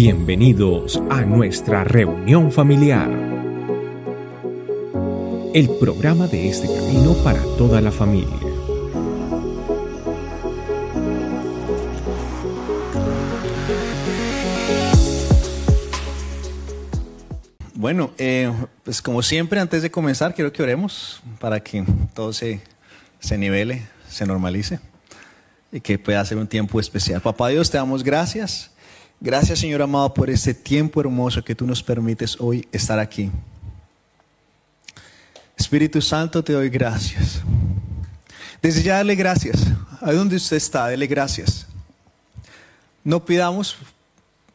Bienvenidos a nuestra reunión familiar. El programa de este camino para toda la familia. Bueno, eh, pues como siempre, antes de comenzar, quiero que oremos para que todo se, se nivele, se normalice y que pueda ser un tiempo especial. Papá Dios, te damos gracias. Gracias, Señor amado, por este tiempo hermoso que tú nos permites hoy estar aquí. Espíritu Santo, te doy gracias. Desde ya dale gracias. Ahí donde usted está, dele gracias. No pidamos,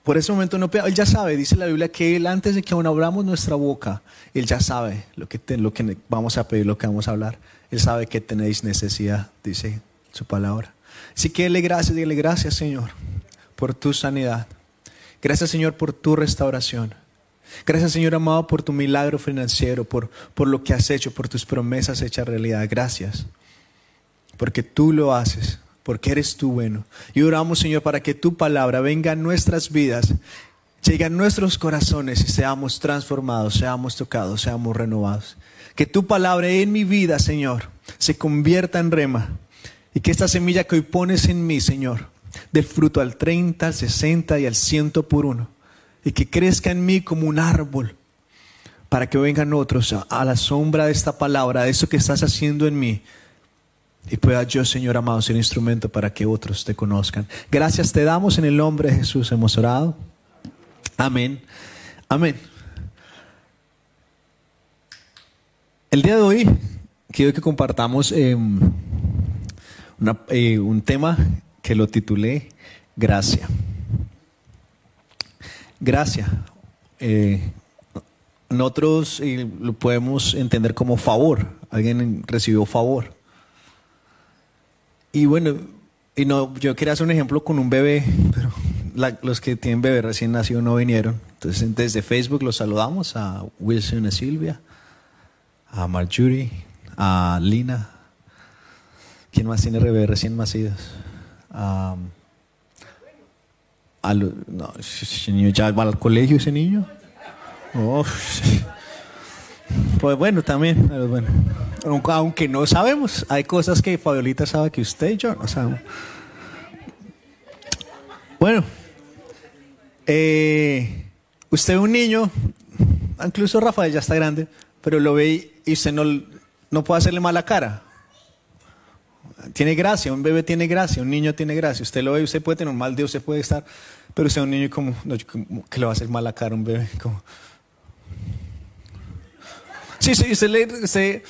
por ese momento no pidamos. Él ya sabe, dice la Biblia, que Él antes de que aún abramos nuestra boca, Él ya sabe lo que, vamos a pedir, lo que vamos a hablar. Él sabe que tenéis necesidad, dice su palabra. Así que dele gracias, dile gracias Señor por tu sanidad. Gracias Señor por tu restauración. Gracias Señor amado por tu milagro financiero, por, por lo que has hecho, por tus promesas hechas realidad. Gracias. Porque tú lo haces, porque eres tú bueno. Y oramos Señor para que tu palabra venga a nuestras vidas, llegue a nuestros corazones y seamos transformados, seamos tocados, seamos renovados. Que tu palabra en mi vida Señor se convierta en rema y que esta semilla que hoy pones en mí, Señor, dé fruto al 30, al 60 y al 100 por uno. Y que crezca en mí como un árbol. Para que vengan otros a la sombra de esta palabra, de eso que estás haciendo en mí. Y pueda yo, Señor amado, ser instrumento para que otros te conozcan. Gracias te damos en el nombre de Jesús. Hemos orado. Amén. Amén. El día de hoy quiero que compartamos... Eh, eh, un tema que lo titulé Gracia. Gracia. Eh, nosotros lo podemos entender como favor. Alguien recibió favor. Y bueno, y no, yo quería hacer un ejemplo con un bebé, pero los que tienen bebé recién nacido no vinieron. Entonces desde Facebook los saludamos a Wilson, a Silvia, a Marjorie, a Lina, ¿Quién más tiene bebés recién nacidos? No, ese niño ya va al colegio, ese niño. pues bueno, también. Aunque no sabemos, hay cosas que Fabiolita sabe que usted y yo no sabemos. Bueno, eh, usted ve un niño, incluso Rafael ya está grande, pero lo ve y usted no, no puede hacerle mala cara tiene gracia, un bebé tiene gracia, un niño tiene gracia. Usted lo ve, usted puede tener un mal día, usted puede estar, pero usted es un niño como, que le va a hacer cara a un bebé. Como... Sí, sí, usted le,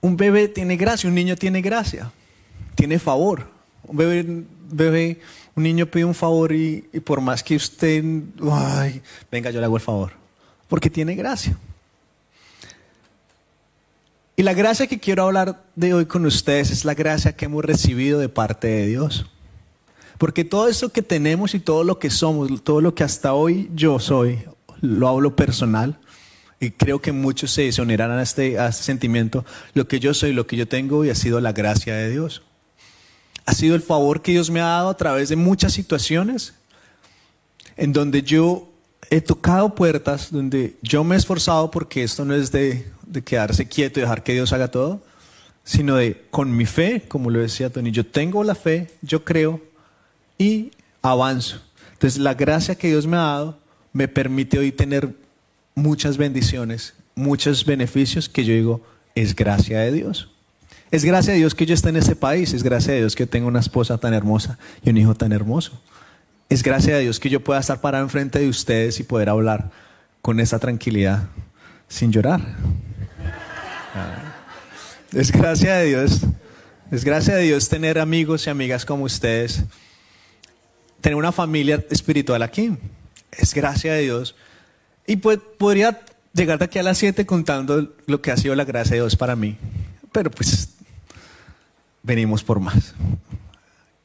un bebé tiene gracia, un niño tiene gracia, tiene favor. Un bebé, bebé un niño pide un favor y, y por más que usted, ay, venga, yo le hago el favor, porque tiene gracia. Y la gracia que quiero hablar de hoy con ustedes es la gracia que hemos recibido de parte de Dios. Porque todo eso que tenemos y todo lo que somos, todo lo que hasta hoy yo soy, lo hablo personal, y creo que muchos se unirán a este, a este sentimiento, lo que yo soy, lo que yo tengo hoy ha sido la gracia de Dios. Ha sido el favor que Dios me ha dado a través de muchas situaciones en donde yo he tocado puertas, donde yo me he esforzado porque esto no es de de quedarse quieto y dejar que Dios haga todo, sino de con mi fe, como lo decía Tony, yo tengo la fe, yo creo y avanzo. Entonces la gracia que Dios me ha dado me permite hoy tener muchas bendiciones, muchos beneficios que yo digo, es gracia de Dios. Es gracia de Dios que yo esté en este país, es gracia de Dios que tengo una esposa tan hermosa y un hijo tan hermoso. Es gracia de Dios que yo pueda estar parado enfrente de ustedes y poder hablar con esa tranquilidad sin llorar. Es gracia de Dios. Es gracia de Dios tener amigos y amigas como ustedes. Tener una familia espiritual aquí. Es gracia de Dios. Y pues podría llegar de aquí a las 7 contando lo que ha sido la gracia de Dios para mí. Pero pues venimos por más.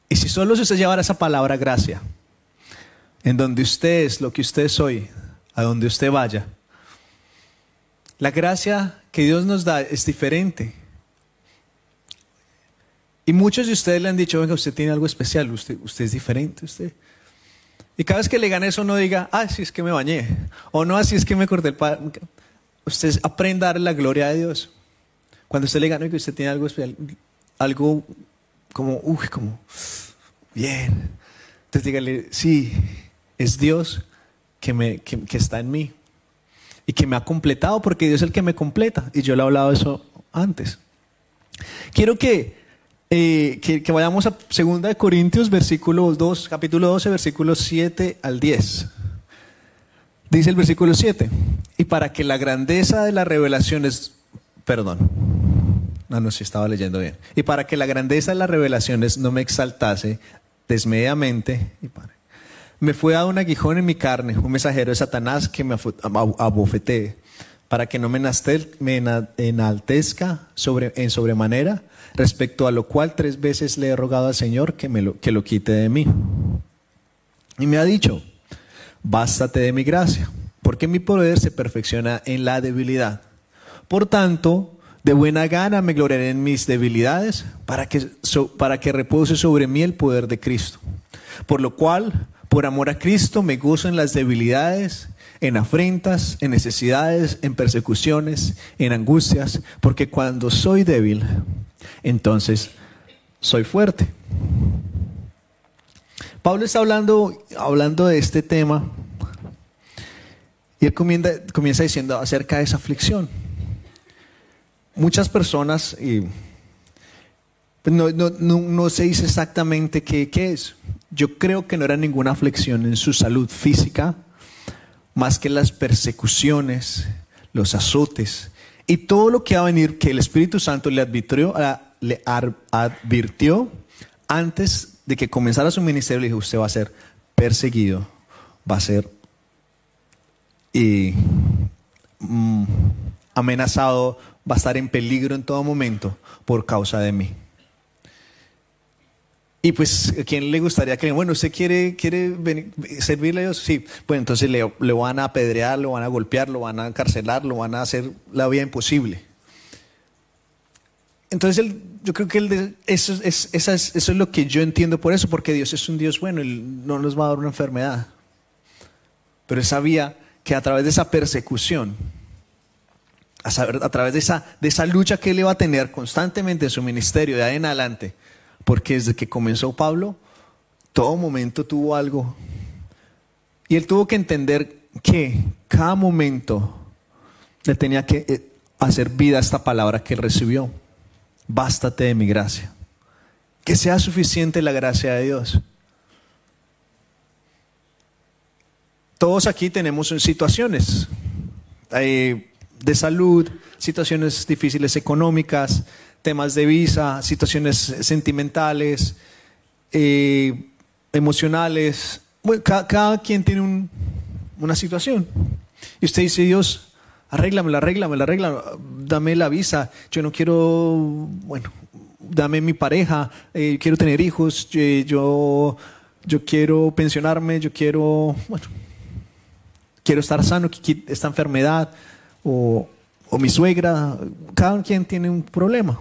Y si solo usted llevara esa palabra gracia, en donde usted es lo que usted es hoy, a donde usted vaya, la gracia que Dios nos da es diferente. Y muchos de ustedes le han dicho, venga, usted tiene algo especial, usted, usted es diferente, usted. Y cada vez que le gane eso no diga, ah, sí es que me bañé. O no, así es que me corté el pan. Usted aprenda a dar la gloria de Dios. Cuando usted le gane que usted tiene algo especial, algo como, uy, como, bien. Entonces dígale, sí, es Dios que, me, que, que está en mí y que me ha completado porque Dios es el que me completa. Y yo le he hablado eso antes. Quiero que, eh, que, vayamos a 2 Corintios, versículo 2, capítulo 12, versículos 7 al 10. Dice el versículo 7, y para que la grandeza de las revelaciones, perdón, no, no, si estaba leyendo bien, y para que la grandeza de las revelaciones no me exaltase desmedidamente, y para, me fue dado un aguijón en mi carne, un mensajero de Satanás que me abofetee, para que no me enaltezca en sobremanera, respecto a lo cual tres veces le he rogado al Señor que, me lo, que lo quite de mí. Y me ha dicho, bástate de mi gracia, porque mi poder se perfecciona en la debilidad. Por tanto, de buena gana me gloriaré en mis debilidades, para que, para que repose sobre mí el poder de Cristo. Por lo cual, por amor a Cristo me gozo en las debilidades, en afrentas, en necesidades, en persecuciones, en angustias, porque cuando soy débil, entonces soy fuerte. Pablo está hablando, hablando de este tema y él comienza, comienza diciendo acerca de esa aflicción. Muchas personas, y pues no, no, no, se dice exactamente qué, qué es, yo creo que no era ninguna aflicción en su salud física, más que las persecuciones, los azotes y todo lo que va a venir que el Espíritu Santo le advirtió, le advirtió antes de que comenzara su ministerio. Le dijo, usted va a ser perseguido, va a ser mm, amenazado, va a estar en peligro en todo momento por causa de mí. Y pues, ¿a quién le gustaría que, bueno, usted quiere, quiere servirle a Dios? Sí, pues entonces le, le, van a apedrear, lo van a golpear, lo van a encarcelar, lo van a hacer la vida imposible. Entonces, yo creo que eso, es, eso es lo que yo entiendo por eso, porque Dios es un Dios bueno, Él no nos va a dar una enfermedad. Pero Él sabía que a través de esa persecución, a través de esa, de esa lucha que Él iba a tener constantemente en su ministerio de ahí en adelante, porque desde que comenzó Pablo, todo momento tuvo algo. Y él tuvo que entender que cada momento le tenía que eh, hacer vida a esta palabra que él recibió. Bástate de mi gracia. Que sea suficiente la gracia de Dios. Todos aquí tenemos situaciones eh, de salud, situaciones difíciles económicas, temas de visa, situaciones sentimentales, eh, emocionales. Cada, quien tiene una situación. Y usted dice, Dios, arréglamela, arréglamela, arréglamela, dame la visa. Yo no quiero, bueno, dame mi pareja, eh, quiero tener hijos, yo, yo quiero pensionarme, yo quiero, bueno, quiero estar sano, esta enfermedad, o mi suegra, cada quien tiene un problema.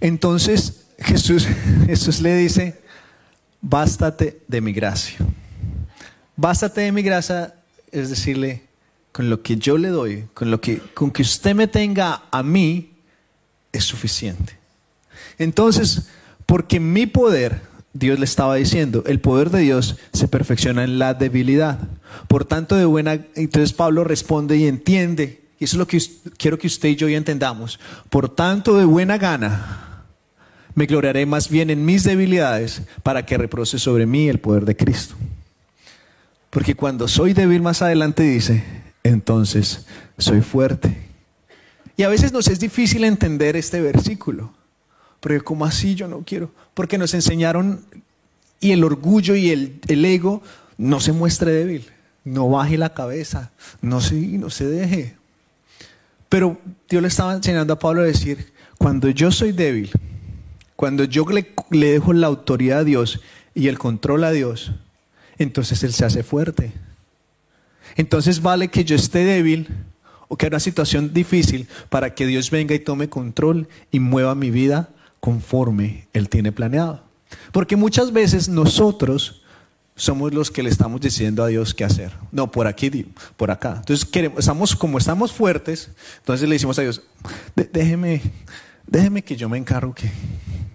Entonces Jesús, Jesús le dice, bástate de mi gracia. Bástate de mi gracia es decirle, con lo que yo le doy, con lo que, con que usted me tenga a mí, es suficiente. Entonces, porque mi poder, Dios le estaba diciendo, el poder de Dios se perfecciona en la debilidad. Por tanto, de buena, entonces Pablo responde y entiende, y eso es lo que quiero que usted y yo entendamos. Por tanto, de buena gana, me gloriaré más bien en mis debilidades para que reproce sobre mí el poder de Cristo. Porque cuando soy débil más adelante dice, entonces soy fuerte. Y a veces nos es difícil entender este versículo. Porque como así yo no quiero. Porque nos enseñaron y el orgullo y el, el ego no se muestre débil. No baje la cabeza. No se, no se deje. Pero Dios le estaba enseñando a Pablo a decir, cuando yo soy débil, cuando yo le, dejo la autoridad a Dios y el control a Dios, entonces Él se hace fuerte. Entonces vale que yo esté débil o que haya una situación difícil para que Dios venga y tome control y mueva mi vida conforme Él tiene planeado. Porque muchas veces nosotros somos los que le estamos diciendo a Dios qué hacer. No, por aquí, por acá. Entonces, estamos, como estamos fuertes, entonces le decimos a Dios, déjeme, déjeme que yo me encargo, que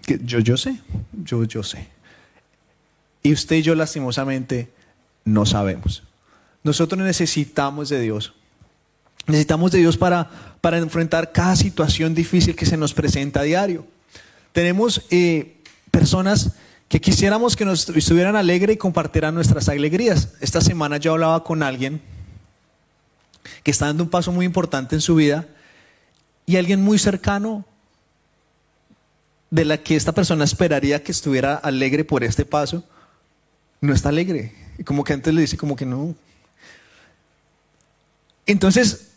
yo, yo sé, yo, yo sé. Y usted y yo lastimosamente no sabemos. Nosotros necesitamos de Dios. Necesitamos de Dios para, para enfrentar cada situación difícil que se nos presenta a diario. Tenemos eh, personas que quisiéramos que nos estuvieran alegres y compartieran nuestras alegrías. Esta semana yo hablaba con alguien que está dando un paso muy importante en su vida y alguien muy cercano de la que esta persona esperaría que estuviera alegre por este paso, no está alegre. Y como que antes le dice como que no. Entonces,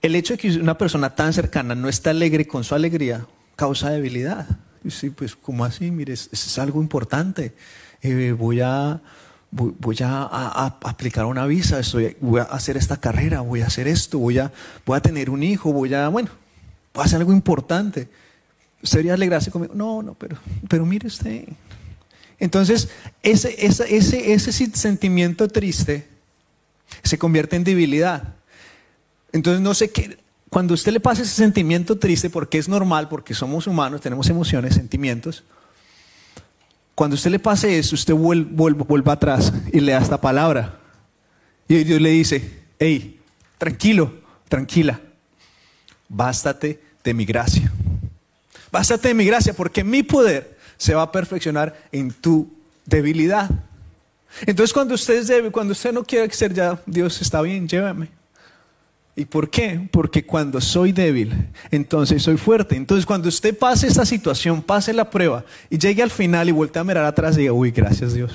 el hecho de que una persona tan cercana no esté alegre con su alegría causa debilidad. Y sí, pues, ¿cómo así? Mire, es, algo importante. Eh, voy a, voy, a, aplicar una visa, voy a hacer esta carrera, voy a hacer esto, voy a, voy a tener un hijo, voy a, bueno, voy a hacer algo importante. ¿Sería alegrarse conmigo? No, no, pero, pero mire usted. Entonces, ese, ese, ese, ese sentimiento triste se convierte en debilidad. Entonces, no sé qué, cuando usted le pasa ese sentimiento triste, porque es normal, porque somos humanos, tenemos emociones, sentimientos, cuando usted le pase eso, usted vuelva, vuelva atrás y le da esta palabra. Y Dios le dice, hey, tranquilo, tranquila, bástate de mi gracia. Bástate de mi gracia, porque mi poder se va a perfeccionar en tu debilidad. Entonces cuando usted es débil, cuando usted no quiere ser ya, Dios está bien, llévame. ¿Y por qué? Porque cuando soy débil, entonces soy fuerte. Entonces cuando usted pase esta situación, pase la prueba y llegue al final y vuelve a mirar atrás y diga, uy, gracias Dios.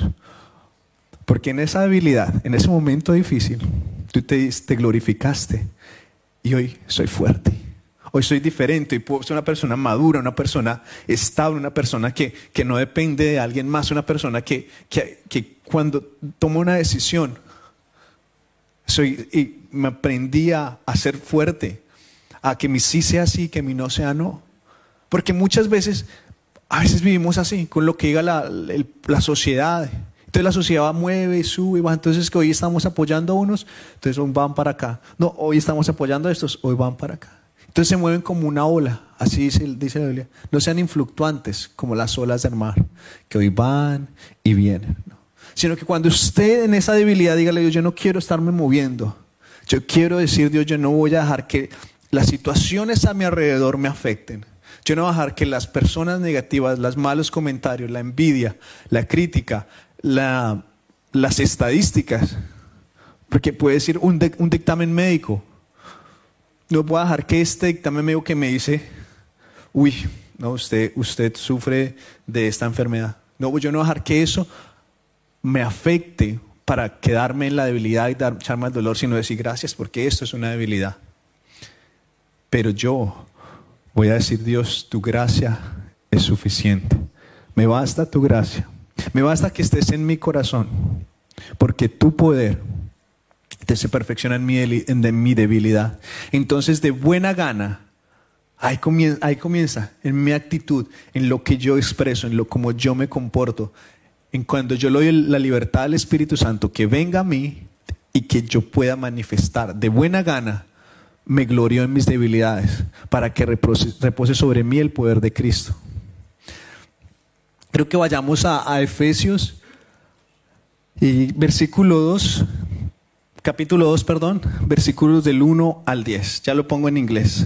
Porque en esa debilidad, en ese momento difícil, tú te, te glorificaste y hoy soy fuerte. Hoy soy diferente y puedo ser una persona madura, una persona estable, una persona que, que no depende de alguien más, una persona que, que, que cuando toma una decisión, soy, y me aprendí a, ser fuerte, a que mi sí sea sí, que mi no sea no. Porque muchas veces, a veces vivimos así, con lo que diga la, la sociedad. Entonces la sociedad mueve y sube va. Entonces que hoy estamos apoyando a unos, entonces hoy van para acá. No, hoy estamos apoyando a estos, hoy van para acá. Entonces se mueven como una ola, así dice, dice la Biblia. No sean influctuantes como las olas del mar, que hoy van y vienen. Sino que cuando usted en esa debilidad dígale, Dios, yo no quiero estarme moviendo. Yo quiero decir, Dios, yo no voy a dejar que las situaciones a mi alrededor me afecten. Yo no voy a dejar que las personas negativas, los malos comentarios, la envidia, la crítica, las estadísticas, porque puede decir un, un dictamen médico. No voy a dejar que este dictamen médico que me dice, uy, no, usted, usted sufre de esta enfermedad. No, yo no voy a dejar que eso me afecte para quedarme en la debilidad y dar, echarme al dolor, sino decir gracias porque esto es una debilidad. Pero yo voy a decir, Dios, tu gracia es suficiente. Me basta tu gracia. Me basta que estés en mi corazón, porque tu poder te se perfecciona en mi, en mi debilidad. Entonces, de buena gana, ahí comienza, ahí comienza en mi actitud, en lo que yo expreso, en lo como yo me comporto, en cuando yo le doy la libertad al Espíritu Santo que venga a mí y que yo pueda manifestar de buena gana, me glorio en mis debilidades para que repose, sobre mí el poder de Cristo. Creo que vayamos a, a Efesios y versículo 2, capítulo 2, perdón, versículos del 1 al 10. Ya lo pongo en inglés.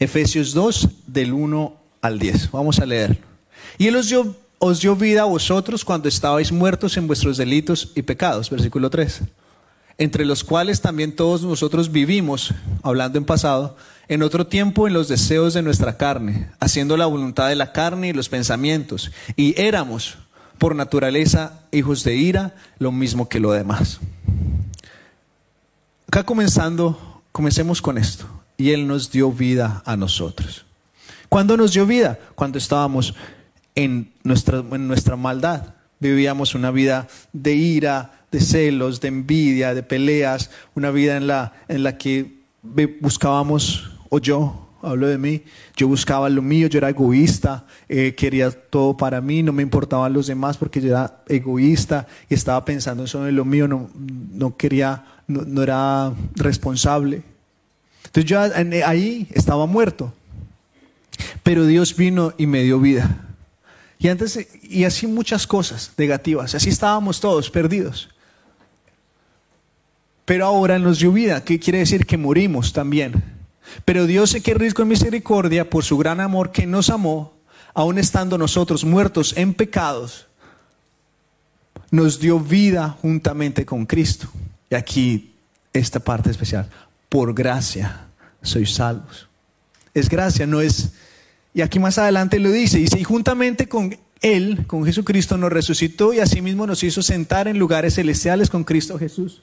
Efesios 2, del 1 al 10. Vamos a leer. Y él os dio vida a vosotros cuando estabais muertos en vuestros delitos y pecados, versículo 3, entre los cuales también todos nosotros vivimos, hablando en pasado, en otro tiempo en los deseos de nuestra carne, haciendo la voluntad de la carne y los pensamientos, y éramos por naturaleza hijos de ira, lo mismo que lo demás. Acá comenzando, comencemos con esto. Y Él nos dio vida a nosotros. ¿Cuándo nos dio vida? Cuando estábamos en nuestra, nuestra maldad. Vivíamos una vida de ira, de celos, de envidia, de peleas, una vida en la, en la que buscábamos, o yo, hablo de mí, yo buscaba lo mío, yo era egoísta, eh, quería todo para mí, no me importaban los demás porque yo era egoísta y estaba pensando solo en lo mío, no, no quería, no, no era responsable. Entonces yo ahí estaba muerto. Pero Dios vino y me dio vida. Y antes, y así muchas cosas negativas. Así estábamos todos perdidos. Pero ahora nos dio vida, que quiere decir que morimos también. Pero Dios se quiere rico en misericordia por su gran amor que nos amó, aun estando nosotros muertos en pecados, nos dio vida juntamente con Cristo. Y aquí esta parte especial, por gracia sois salvos. Es gracia, no es y aquí más adelante lo dice, dice, y juntamente con Él, con Jesucristo, nos resucitó y asimismo nos hizo sentar en lugares celestiales con Cristo Jesús,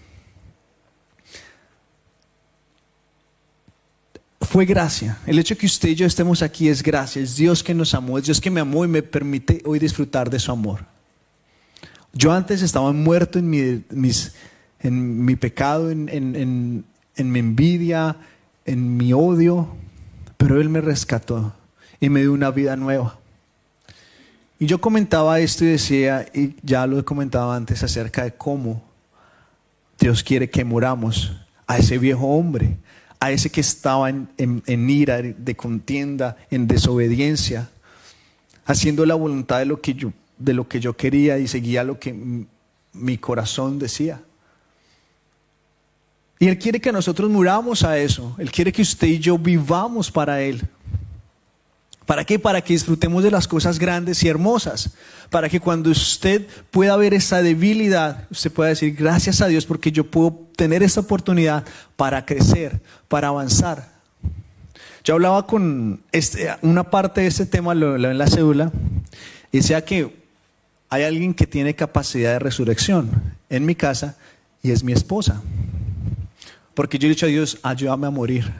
Fue gracia. El hecho de que usted y yo estemos aquí es gracia. Es Dios que nos amó. Es Dios que me amó y me permite hoy disfrutar de su amor. Yo antes estaba muerto en mi, pecado, en, en mi envidia, en mi odio, pero Él me rescató y me dio una vida nueva. Y yo comentaba esto y decía, y ya lo he comentado antes, acerca de cómo Dios quiere que muramos a ese viejo hombre, a ese que estaba en, ira, de contienda, en desobediencia, haciendo la voluntad de lo que yo, de lo que yo quería y seguía lo que mi corazón decía. Y Él quiere que nosotros muramos a eso. Él quiere que usted y yo vivamos para Él. ¿Para qué? Para que disfrutemos de las cosas grandes y hermosas. Para que cuando usted pueda ver esa debilidad, usted pueda decir, gracias a Dios porque yo puedo tener esta oportunidad para crecer, para avanzar. Yo hablaba con este, una parte de este tema, lo, en la cédula, y decía que hay alguien que tiene capacidad de resurrección en mi casa y es mi esposa. Porque yo he dicho a Dios, ayúdame a morir.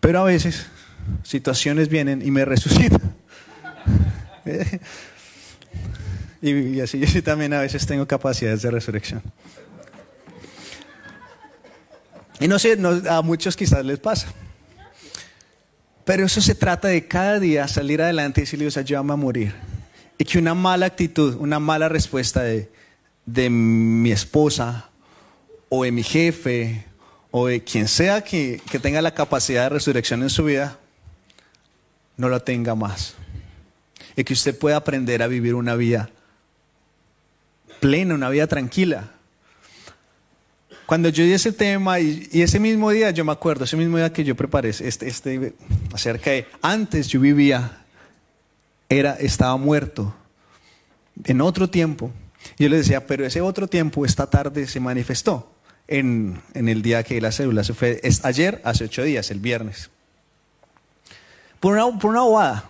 Pero a veces situaciones vienen y me resucitan. y, así yo también a veces tengo capacidades de resurrección. Y no sé, a muchos quizás les pasa. Pero eso se trata de cada día salir adelante y decirle, Dios, ayúdame a morir. Y que una mala actitud, una mala respuesta de, de mi esposa o de mi jefe o de quien sea que, tenga la capacidad de resurrección en su vida, no la tenga más. Y que usted pueda aprender a vivir una vida plena, una vida tranquila. Cuando yo di ese tema y, ese mismo día, yo me acuerdo, ese mismo día que yo preparé este, este acerca de antes yo vivía, era, estaba muerto en otro tiempo. Yo le decía, pero ese otro tiempo esta tarde se manifestó en, el día que la célula se fue, es ayer, hace ocho días, el viernes. Por una, por una bobada.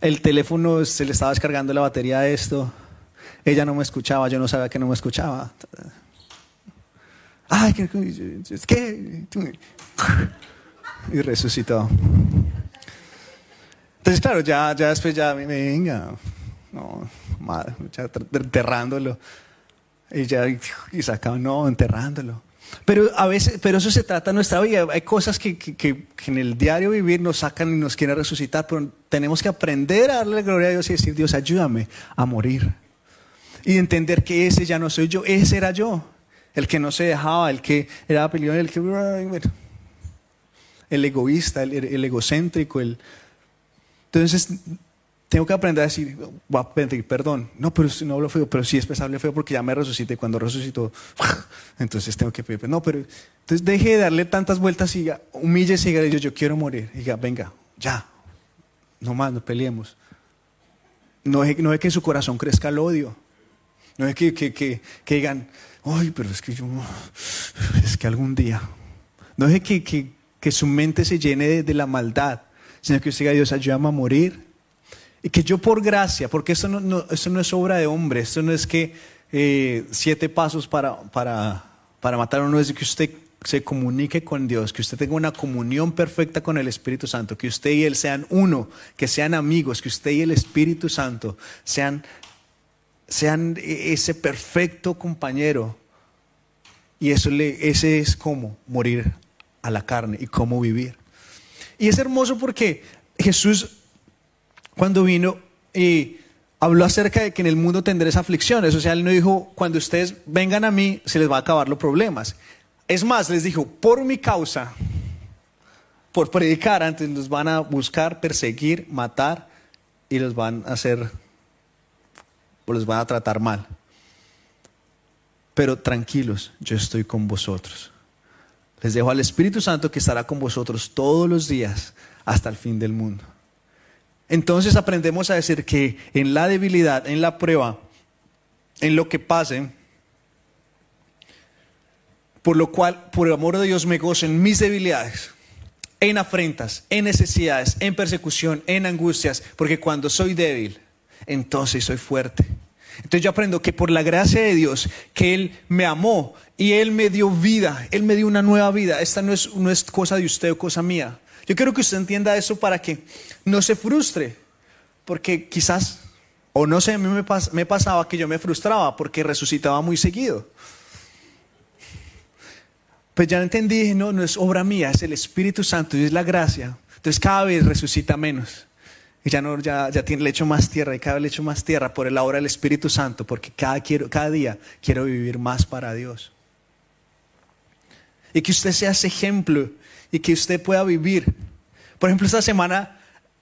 El teléfono se le estaba descargando la batería a esto. Ella no me escuchaba, yo no sabía que no me escuchaba. Ay, ¿qué? ¿qué? Y resucitó. Entonces, claro, ya, ya después ya me venga, no, madre, enterrándolo. Y ya y sacaban, no, enterrándolo. Pero a veces, pero eso se trata de nuestra vida. Hay cosas que, que, en el diario vivir nos sacan y nos quieren resucitar, pero tenemos que aprender a darle gloria a Dios y decir, Dios, ayúdame a morir. Y entender que ese ya no soy yo, ese era yo. El que no se dejaba, el que era peleón, el que... El egoísta, el, el egocéntrico, el... Entonces, tengo que aprender a decir, voy a pedir perdón. No, pero si no hablo feo, pero sí es pesable feo porque ya me resucité. Cuando resucitó, entonces tengo que pedir perdón. No, pero entonces deje de darle tantas vueltas y humíllese y diga, yo, quiero morir. Y diga, venga, ya, no más, no peleemos. No es, no es que en su corazón crezca el odio. No es que, que, que, que digan, ay, pero es que yo, es que algún día. No es que, que, que su mente se llene de, de la maldad sino que usted diga, Dios, ayúdame a morir. Y que yo por gracia, porque esto no, no, no es obra de hombre, esto no es que eh, siete pasos para, para, para matar, no es que usted se comunique con Dios, que usted tenga una comunión perfecta con el Espíritu Santo, que usted y Él sean uno, que sean amigos, que usted y el Espíritu Santo sean, sean ese perfecto compañero. Y eso le, ese es como morir a la carne y cómo vivir. Y es hermoso porque Jesús, cuando vino y habló acerca de que en el mundo tendréis aflicciones, o sea, Él no dijo, cuando ustedes vengan a mí, se les va a acabar los problemas. Es más, les dijo, por mi causa, por predicar, antes los van a buscar, perseguir, matar y los van a hacer, o los van a tratar mal. Pero tranquilos, yo estoy con vosotros. Les dejo al Espíritu Santo que estará con vosotros todos los días hasta el fin del mundo. Entonces aprendemos a decir que en la debilidad, en la prueba, en lo que pase, por lo cual, por el amor de Dios, me gozo en mis debilidades, en afrentas, en necesidades, en persecución, en angustias, porque cuando soy débil, entonces soy fuerte. Entonces yo aprendo que por la gracia de Dios, que Él me amó y Él me dio vida, Él me dio una nueva vida. Esta no es, no es cosa de usted o cosa mía. Yo quiero que usted entienda eso para que no se frustre, porque quizás, o no sé, a mí me, pasaba que yo me frustraba porque resucitaba muy seguido. Pues ya entendí, no, no es obra mía, es el Espíritu Santo y es la gracia. Entonces cada vez resucita menos. Y ya, no, ya, ya tiene, le echo más tierra y cada vez le echo más tierra por el obra del Espíritu Santo, porque cada, quiero, cada día quiero vivir más para Dios. Y que usted sea ese ejemplo y que usted pueda vivir. Por ejemplo, esta semana,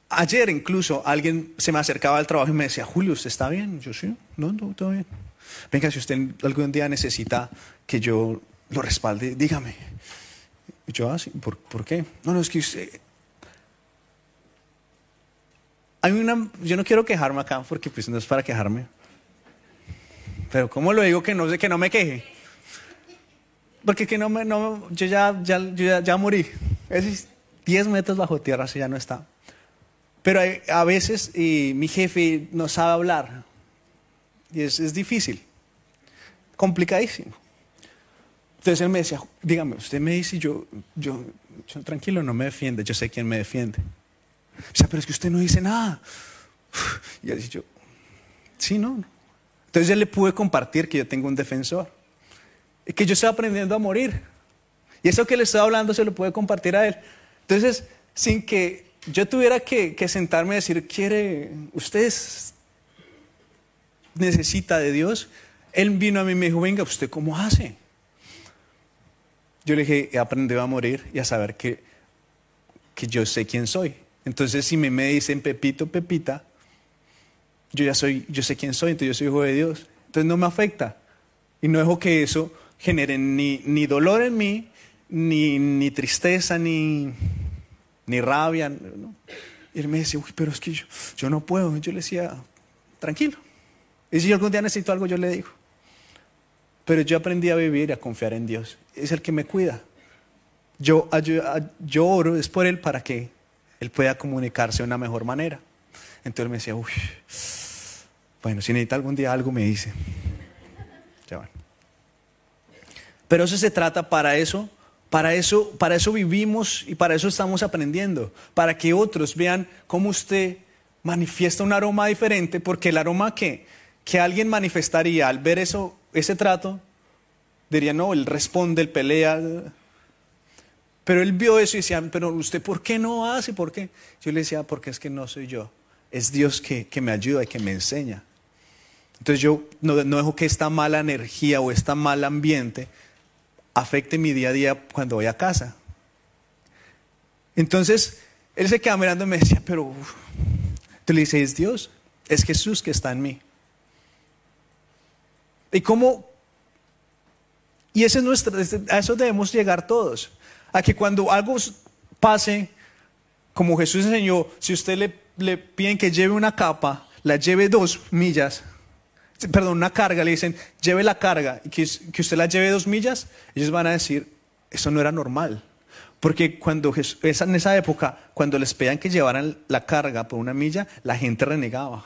ayer incluso, alguien se me acercaba al trabajo y me decía, Julio, ¿usted está bien? Yo sí, no, no, todo bien. Venga, si usted algún día necesita que yo lo respalde, dígame. Y yo, así, ah, ¿por, qué? No, no, es que usted... Hay una, yo no quiero quejarme acá porque pues no es para quejarme. Pero ¿cómo lo digo que no que no me queje? Porque que no me, no, yo ya, ya, ya, ya morí. Es 10 metros bajo tierra, así ya no está. Pero a veces y mi jefe no sabe hablar. Y es, es difícil. Complicadísimo. Entonces él me decía, dígame, usted me dice, yo, yo, yo tranquilo, no me defiende, yo sé quién me defiende. O sea, pero es que usted no dice nada. Y él dice, yo, sí, no. Entonces ya le pude compartir que yo tengo un defensor. Y que yo estoy aprendiendo a morir. Y eso que le estoy hablando se lo puede compartir a él. Entonces, sin que yo tuviera que, que sentarme y decir, quiere, usted necesita de Dios, él vino a mí y me dijo, venga, ¿usted cómo hace? Yo le dije, he aprendido a morir y a saber que, que yo sé quién soy. Entonces, si me, me dicen Pepito, Pepita, yo ya soy, yo sé quién soy, entonces yo soy hijo de Dios. Entonces no me afecta. Y no dejo que eso genere ni, ni dolor en mí, ni, ni tristeza, ni, ni rabia. Y él me decía, uy, pero es que yo, yo no puedo. Yo le decía, tranquilo. Y si yo algún día necesito algo, yo le digo. Pero yo aprendí a vivir y a confiar en Dios. Es el que me cuida. Yo, yo oro, es por Él para que Él pueda comunicarse de una mejor manera. Entonces me decía, uy, bueno, si necesita algún día algo, me dice. Ya Pero eso se trata para eso, para eso, para eso vivimos y para eso estamos aprendiendo, para que otros vean cómo usted manifiesta un aroma diferente, porque el aroma que, que alguien manifestaría al ver eso ese trato, diría, no, él responde, él pelea. Pero él vio eso y decía, pero usted, ¿por qué no hace? ¿Por qué? Yo le decía, porque es que no soy yo. Es Dios que, me ayuda y que me enseña. Entonces yo no, dejo que esta mala energía o este mal ambiente afecte mi día a día cuando voy a casa. Entonces, él se queda mirando y me decía, pero tú le dices, es Dios, es Jesús que está en mí. Y cómo, y ese es nuestro, a eso debemos llegar todos, a que cuando algo pase, como Jesús enseñó, si usted le, le piden que lleve una capa, la lleve dos millas, perdón, una carga, le dicen, lleve la carga, y que, usted la lleve dos millas, ellos van a decir, eso no era normal. Porque cuando en esa época, cuando les pedían que llevaran la carga por una milla, la gente renegaba.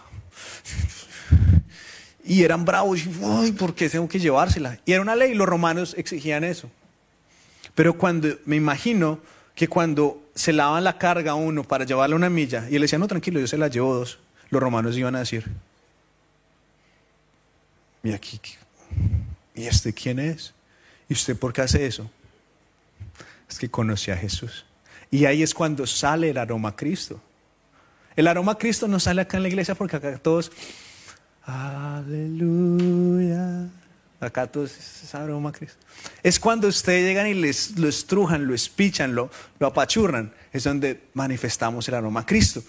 Y eran bravos, y, Ay, ¿por qué tengo que llevársela? Y era una ley, los romanos exigían eso. Pero cuando, me imagino que cuando se lavan la carga a uno para llevarla una milla, y él decía, no, tranquilo, yo se la llevo dos, los romanos iban a decir, ¿y aquí? ¿Y este quién es? ¿Y usted por qué hace eso? Es que conoce a Jesús. Y ahí es cuando sale el aroma a Cristo. El aroma a Cristo no sale acá en la iglesia porque acá todos, aleluya. Acá todos es aroma a Cristo. Es cuando ustedes llegan y les, lo estrujan, lo espichan, lo, lo apachurran. Es donde manifestamos el aroma a Cristo.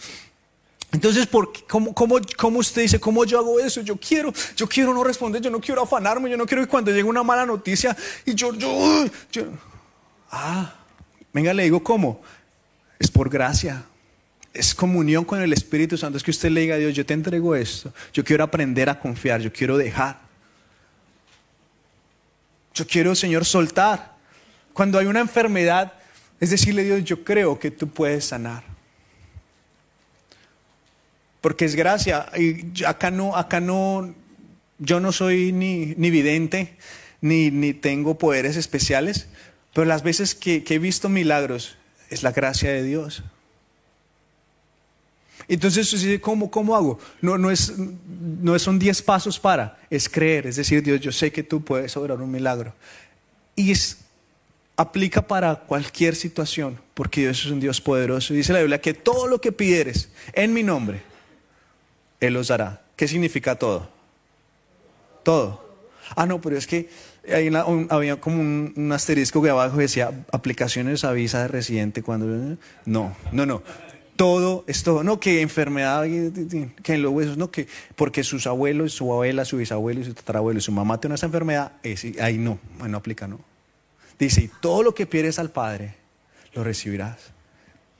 Entonces, ¿por cómo, usted dice, cómo yo hago eso? Yo quiero, yo quiero no responder, yo no quiero afanarme, yo no quiero que cuando llegue una mala noticia y yo, yo, yo, ah, venga, le digo cómo. Es por gracia, es comunión con el Espíritu Santo. Es que usted le diga a Dios, yo te entrego esto, yo quiero aprender a confiar, yo quiero dejar. Yo quiero, Señor, soltar. Cuando hay una enfermedad, es decirle a Dios, yo creo que tú puedes sanar porque es gracia. Y acá no, acá no, yo no soy ni, ni vidente, ni, ni, tengo poderes especiales, pero las veces que, he visto milagros es la gracia de Dios. Entonces, ¿cómo, cómo hago? No, no, es, no son diez pasos para, es creer, es decir, Dios, yo sé que tú puedes obrar un milagro. Y es, aplica para cualquier situación, porque Dios es un Dios poderoso. Dice la Biblia que todo lo que pidieres en mi nombre, él los dará. ¿Qué significa todo? Todo. Ah, no, pero es que había como un, asterisco que abajo decía aplicaciones a visa de residente cuando... No, no, no. Todo es todo. No, que enfermedad, que en los huesos, no, que porque sus abuelos, su abuela, su bisabuelo y su tatarabuelo y su mamá tienen esa enfermedad, ahí no, no aplica, no. Dice, y todo lo que pierdes al Padre, lo recibirás.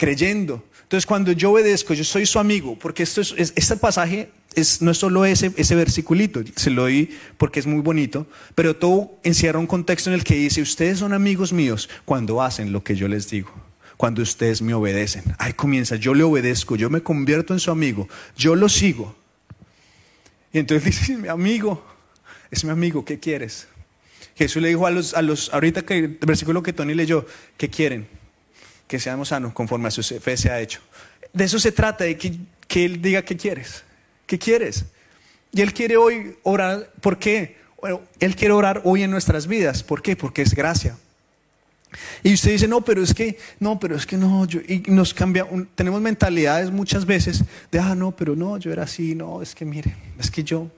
Creyendo entonces, cuando yo obedezco, yo soy su amigo, porque esto es, este pasaje es, no es solo ese, ese versiculito, se lo doy porque es muy bonito, pero todo encierra un contexto en el que dice, ustedes son amigos míos cuando hacen lo que yo les digo, cuando ustedes me obedecen. Ahí comienza, yo le obedezco, yo me convierto en su amigo, yo lo sigo. Y entonces dice, mi amigo, es mi amigo, ¿qué quieres? Jesús le dijo a los, a los ahorita que el versículo que Tony leyó, ¿qué quieren? Que seamos sanos conforme a su fe se ha hecho. De eso se trata, de que, que Él diga qué quieres, qué quieres. Y Él quiere hoy orar, ¿por qué? Bueno, Él quiere orar hoy en nuestras vidas, ¿por qué? Porque es gracia. Y usted dice, no, pero es que, no, pero es que no, yo, y nos cambia, tenemos mentalidades muchas veces de, ah, no, pero no, yo era así, no, es que mire, es que yo,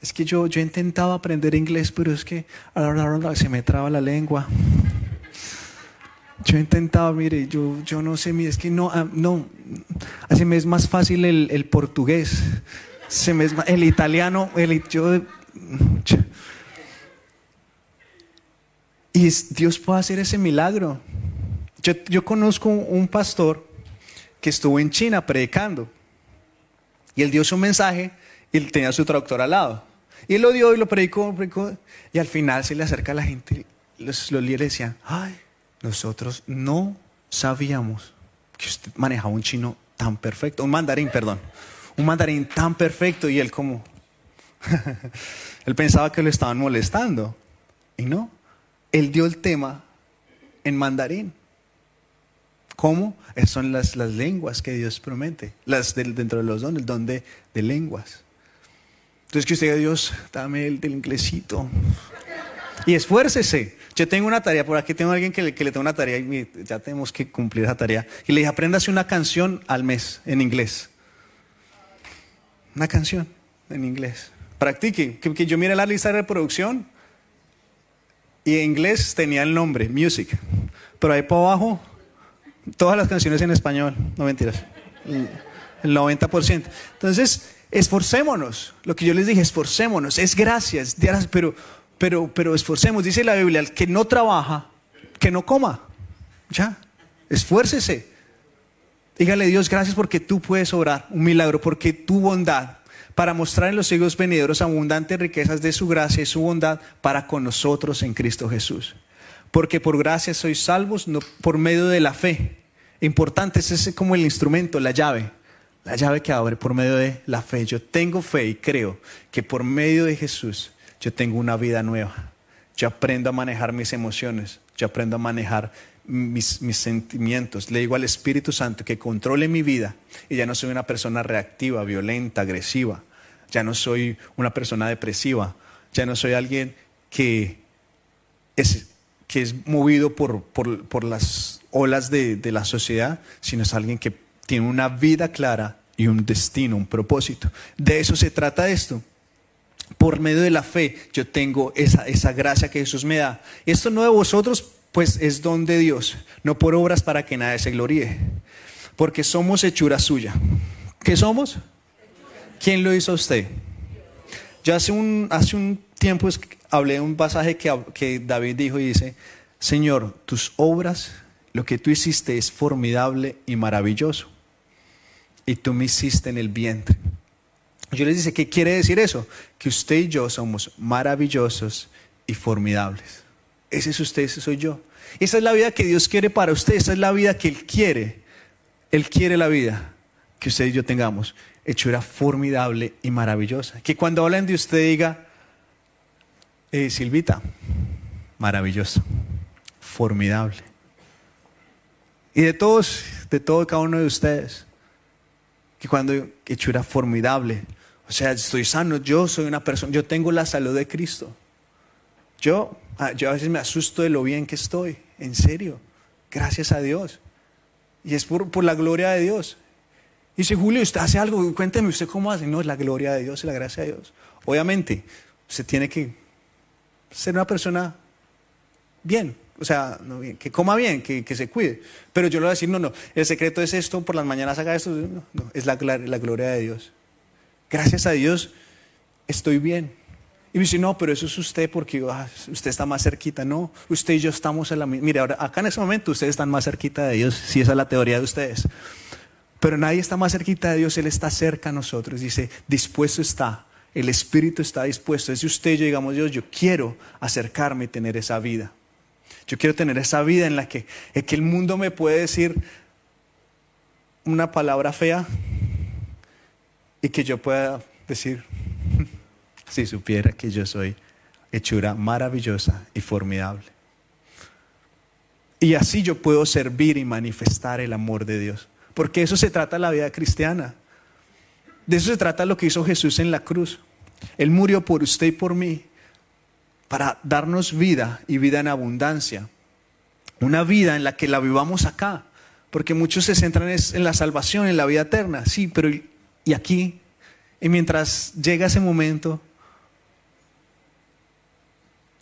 es que yo, yo intentaba aprender inglés, pero es que se me traba la lengua. Yo he intentado, mire, yo, yo no sé, mire, es que no, ah, no, así me es más fácil el, el portugués, se me es el italiano, el, yo, y Dios puede hacer ese milagro. Yo, yo conozco un pastor que estuvo en China predicando y él dio su mensaje y él tenía su traductor al lado. Y él lo dio y lo predicó, predicó y al final se le acerca a la gente, los, los líderes decían, ay, nosotros no sabíamos que usted manejaba un chino tan perfecto, un mandarín, perdón, un mandarín tan perfecto y él como, él pensaba que lo estaban molestando y no, él dio el tema en mandarín. ¿Cómo? Esas son las, las lenguas que Dios promete, las dentro de los dones, el don de, de lenguas. Entonces que usted diga, Dios, dame el del inglesito. Y esfuércese. Yo tengo una tarea, por aquí tengo a alguien que le, que tengo una tarea y ya tenemos que cumplir esa tarea. Y le dije, apréndase una canción al mes en inglés. Una canción en inglés. Practique. Que, yo mire la lista de reproducción y en inglés tenía el nombre, music. Pero ahí por abajo, todas las canciones en español. No mentiras. El 90%. Entonces, esforcémonos. Lo que yo les dije, esforcémonos. Es gracias, pero pero, pero esforcemos, dice la Biblia, el que no trabaja, que no coma. Ya, esfuércese. Dígale Dios, gracias porque tú puedes obrar un milagro, porque tu bondad para mostrar en los siglos venideros abundantes riquezas de su gracia y su bondad para con nosotros en Cristo Jesús. Porque por gracia sois salvos no, por medio de la fe. Importante, ese es como el instrumento, la llave. La llave que abre por medio de la fe. Yo tengo fe y creo que por medio de Jesús yo tengo una vida nueva. Yo aprendo a manejar mis emociones. Yo aprendo a manejar mis, sentimientos. Le digo al Espíritu Santo que controle mi vida y ya no soy una persona reactiva, violenta, agresiva. Ya no soy una persona depresiva. Ya no soy alguien que es, que es movido por, por, por las olas de, de la sociedad, sino es alguien que tiene una vida clara y un destino, un propósito. De eso se trata esto. Por medio de la fe yo tengo esa, esa gracia que Jesús me da. Esto no de vosotros, pues es don de Dios, no por obras para que nadie se gloríe, porque somos hechura suya. ¿Qué somos? ¿Quién lo hizo a usted? Yo hace un, hace un tiempo hablé de un pasaje que, que David dijo y dice, Señor, tus obras, lo que tú hiciste es formidable y maravilloso y tú me hiciste en el vientre. Yo les dice, ¿qué quiere decir eso? Que usted y yo somos maravillosos y formidables. Ese es usted, ese soy yo. Esa es la vida que Dios quiere para usted, esa es la vida que Él quiere. Él quiere la vida que usted y yo tengamos, hechura formidable y maravillosa. Que cuando hablen de usted diga, eh, Silvita, maravilloso, formidable. Y de todos, de todo cada uno de ustedes, que cuando hechura formidable, o sea, estoy sano, yo soy una persona, yo tengo la salud de Cristo. Yo, ah, yo a veces me asusto de lo bien que estoy, en serio, gracias a Dios. Y es por, por la gloria de Dios. Y dice, Julio, usted hace algo, cuénteme usted cómo hace. No, es la gloria de Dios y la gracia de Dios. Obviamente, usted tiene que ser una persona bien, o sea, que coma bien, que, que, se cuide. Pero yo le voy a decir, no, no, el secreto es esto, por las mañanas haga esto. No, no es la, la, gloria de Dios. Gracias a Dios estoy bien. Y me dice, no, pero eso es usted porque ah, usted está más cerquita. No, usted y yo estamos en la misma. Mire, ahora, acá en ese momento ustedes están más cerquita de Dios, si esa es la teoría de ustedes. Pero nadie está más cerquita de Dios, Él está cerca a nosotros. Dice, dispuesto está, el Espíritu está dispuesto. Es usted y yo, digamos, Dios, yo quiero acercarme y tener esa vida. Yo quiero tener esa vida en la que, que el mundo me puede decir una palabra fea y que yo pueda decir, si supiera que yo soy hechura maravillosa y formidable. Y así yo puedo servir y manifestar el amor de Dios. Porque eso se trata la vida cristiana. De eso se trata lo que hizo Jesús en la cruz. Él murió por usted y por mí para darnos vida y vida en abundancia. Una vida en la que la vivamos acá, porque muchos se centran en la salvación, en la vida eterna, sí, pero y aquí, y mientras llega ese momento,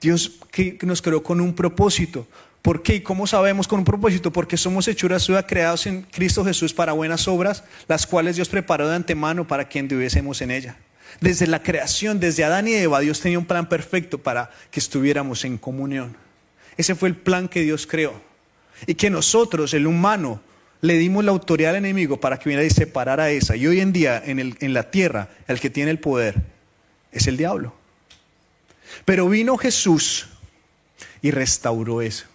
Dios nos creó con un propósito. ¿Por qué? ¿Y cómo sabemos con un propósito? Porque somos hechuras suyas creados en Cristo Jesús para buenas obras, las cuales Dios preparó de antemano para que anduviésemos en ella. Desde la creación, desde Adán y Eva, Dios tenía un plan perfecto para que estuviéramos en comunión. Ese fue el plan que Dios creó. Y que nosotros, el humano, le dimos la autoridad al enemigo para que viniera y separara esa. Y hoy en día, en, el, en la tierra, el que tiene el poder es el diablo. Pero vino Jesús y restauró eso.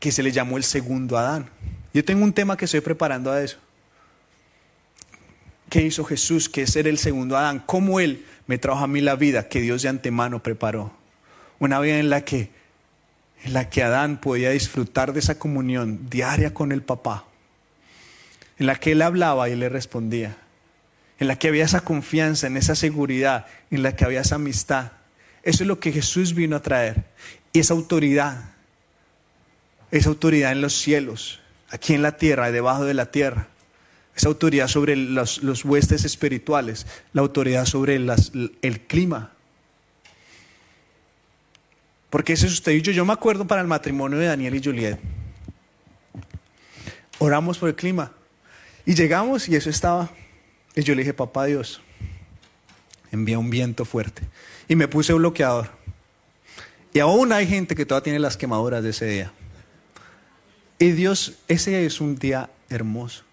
Que se le llamó el segundo Adán. Yo tengo un tema que estoy preparando a eso. ¿Qué hizo Jesús? Que ser el segundo Adán. ¿Cómo Él me trajo a mí la vida que Dios de antemano preparó? Una vida en la que, en la que Adán podía disfrutar de esa comunión diaria con el papá. En la que Él hablaba y Él le respondía. En la que había esa confianza, en esa seguridad, en la que había esa amistad. Eso es lo que Jesús vino a traer. Y esa autoridad, esa autoridad en los cielos, aquí en la tierra debajo de la tierra esa autoridad sobre los, los huestes espirituales, la autoridad sobre el clima. Porque ese es usted y yo. Yo me acuerdo para el matrimonio de Daniel y Juliet. Oramos por el clima. Y llegamos y eso estaba. Y yo le dije, papá Dios, envía un viento fuerte. Y me puse bloqueador. Y aún hay gente que todavía tiene las quemaduras de ese día. Y Dios, ese es un día hermoso.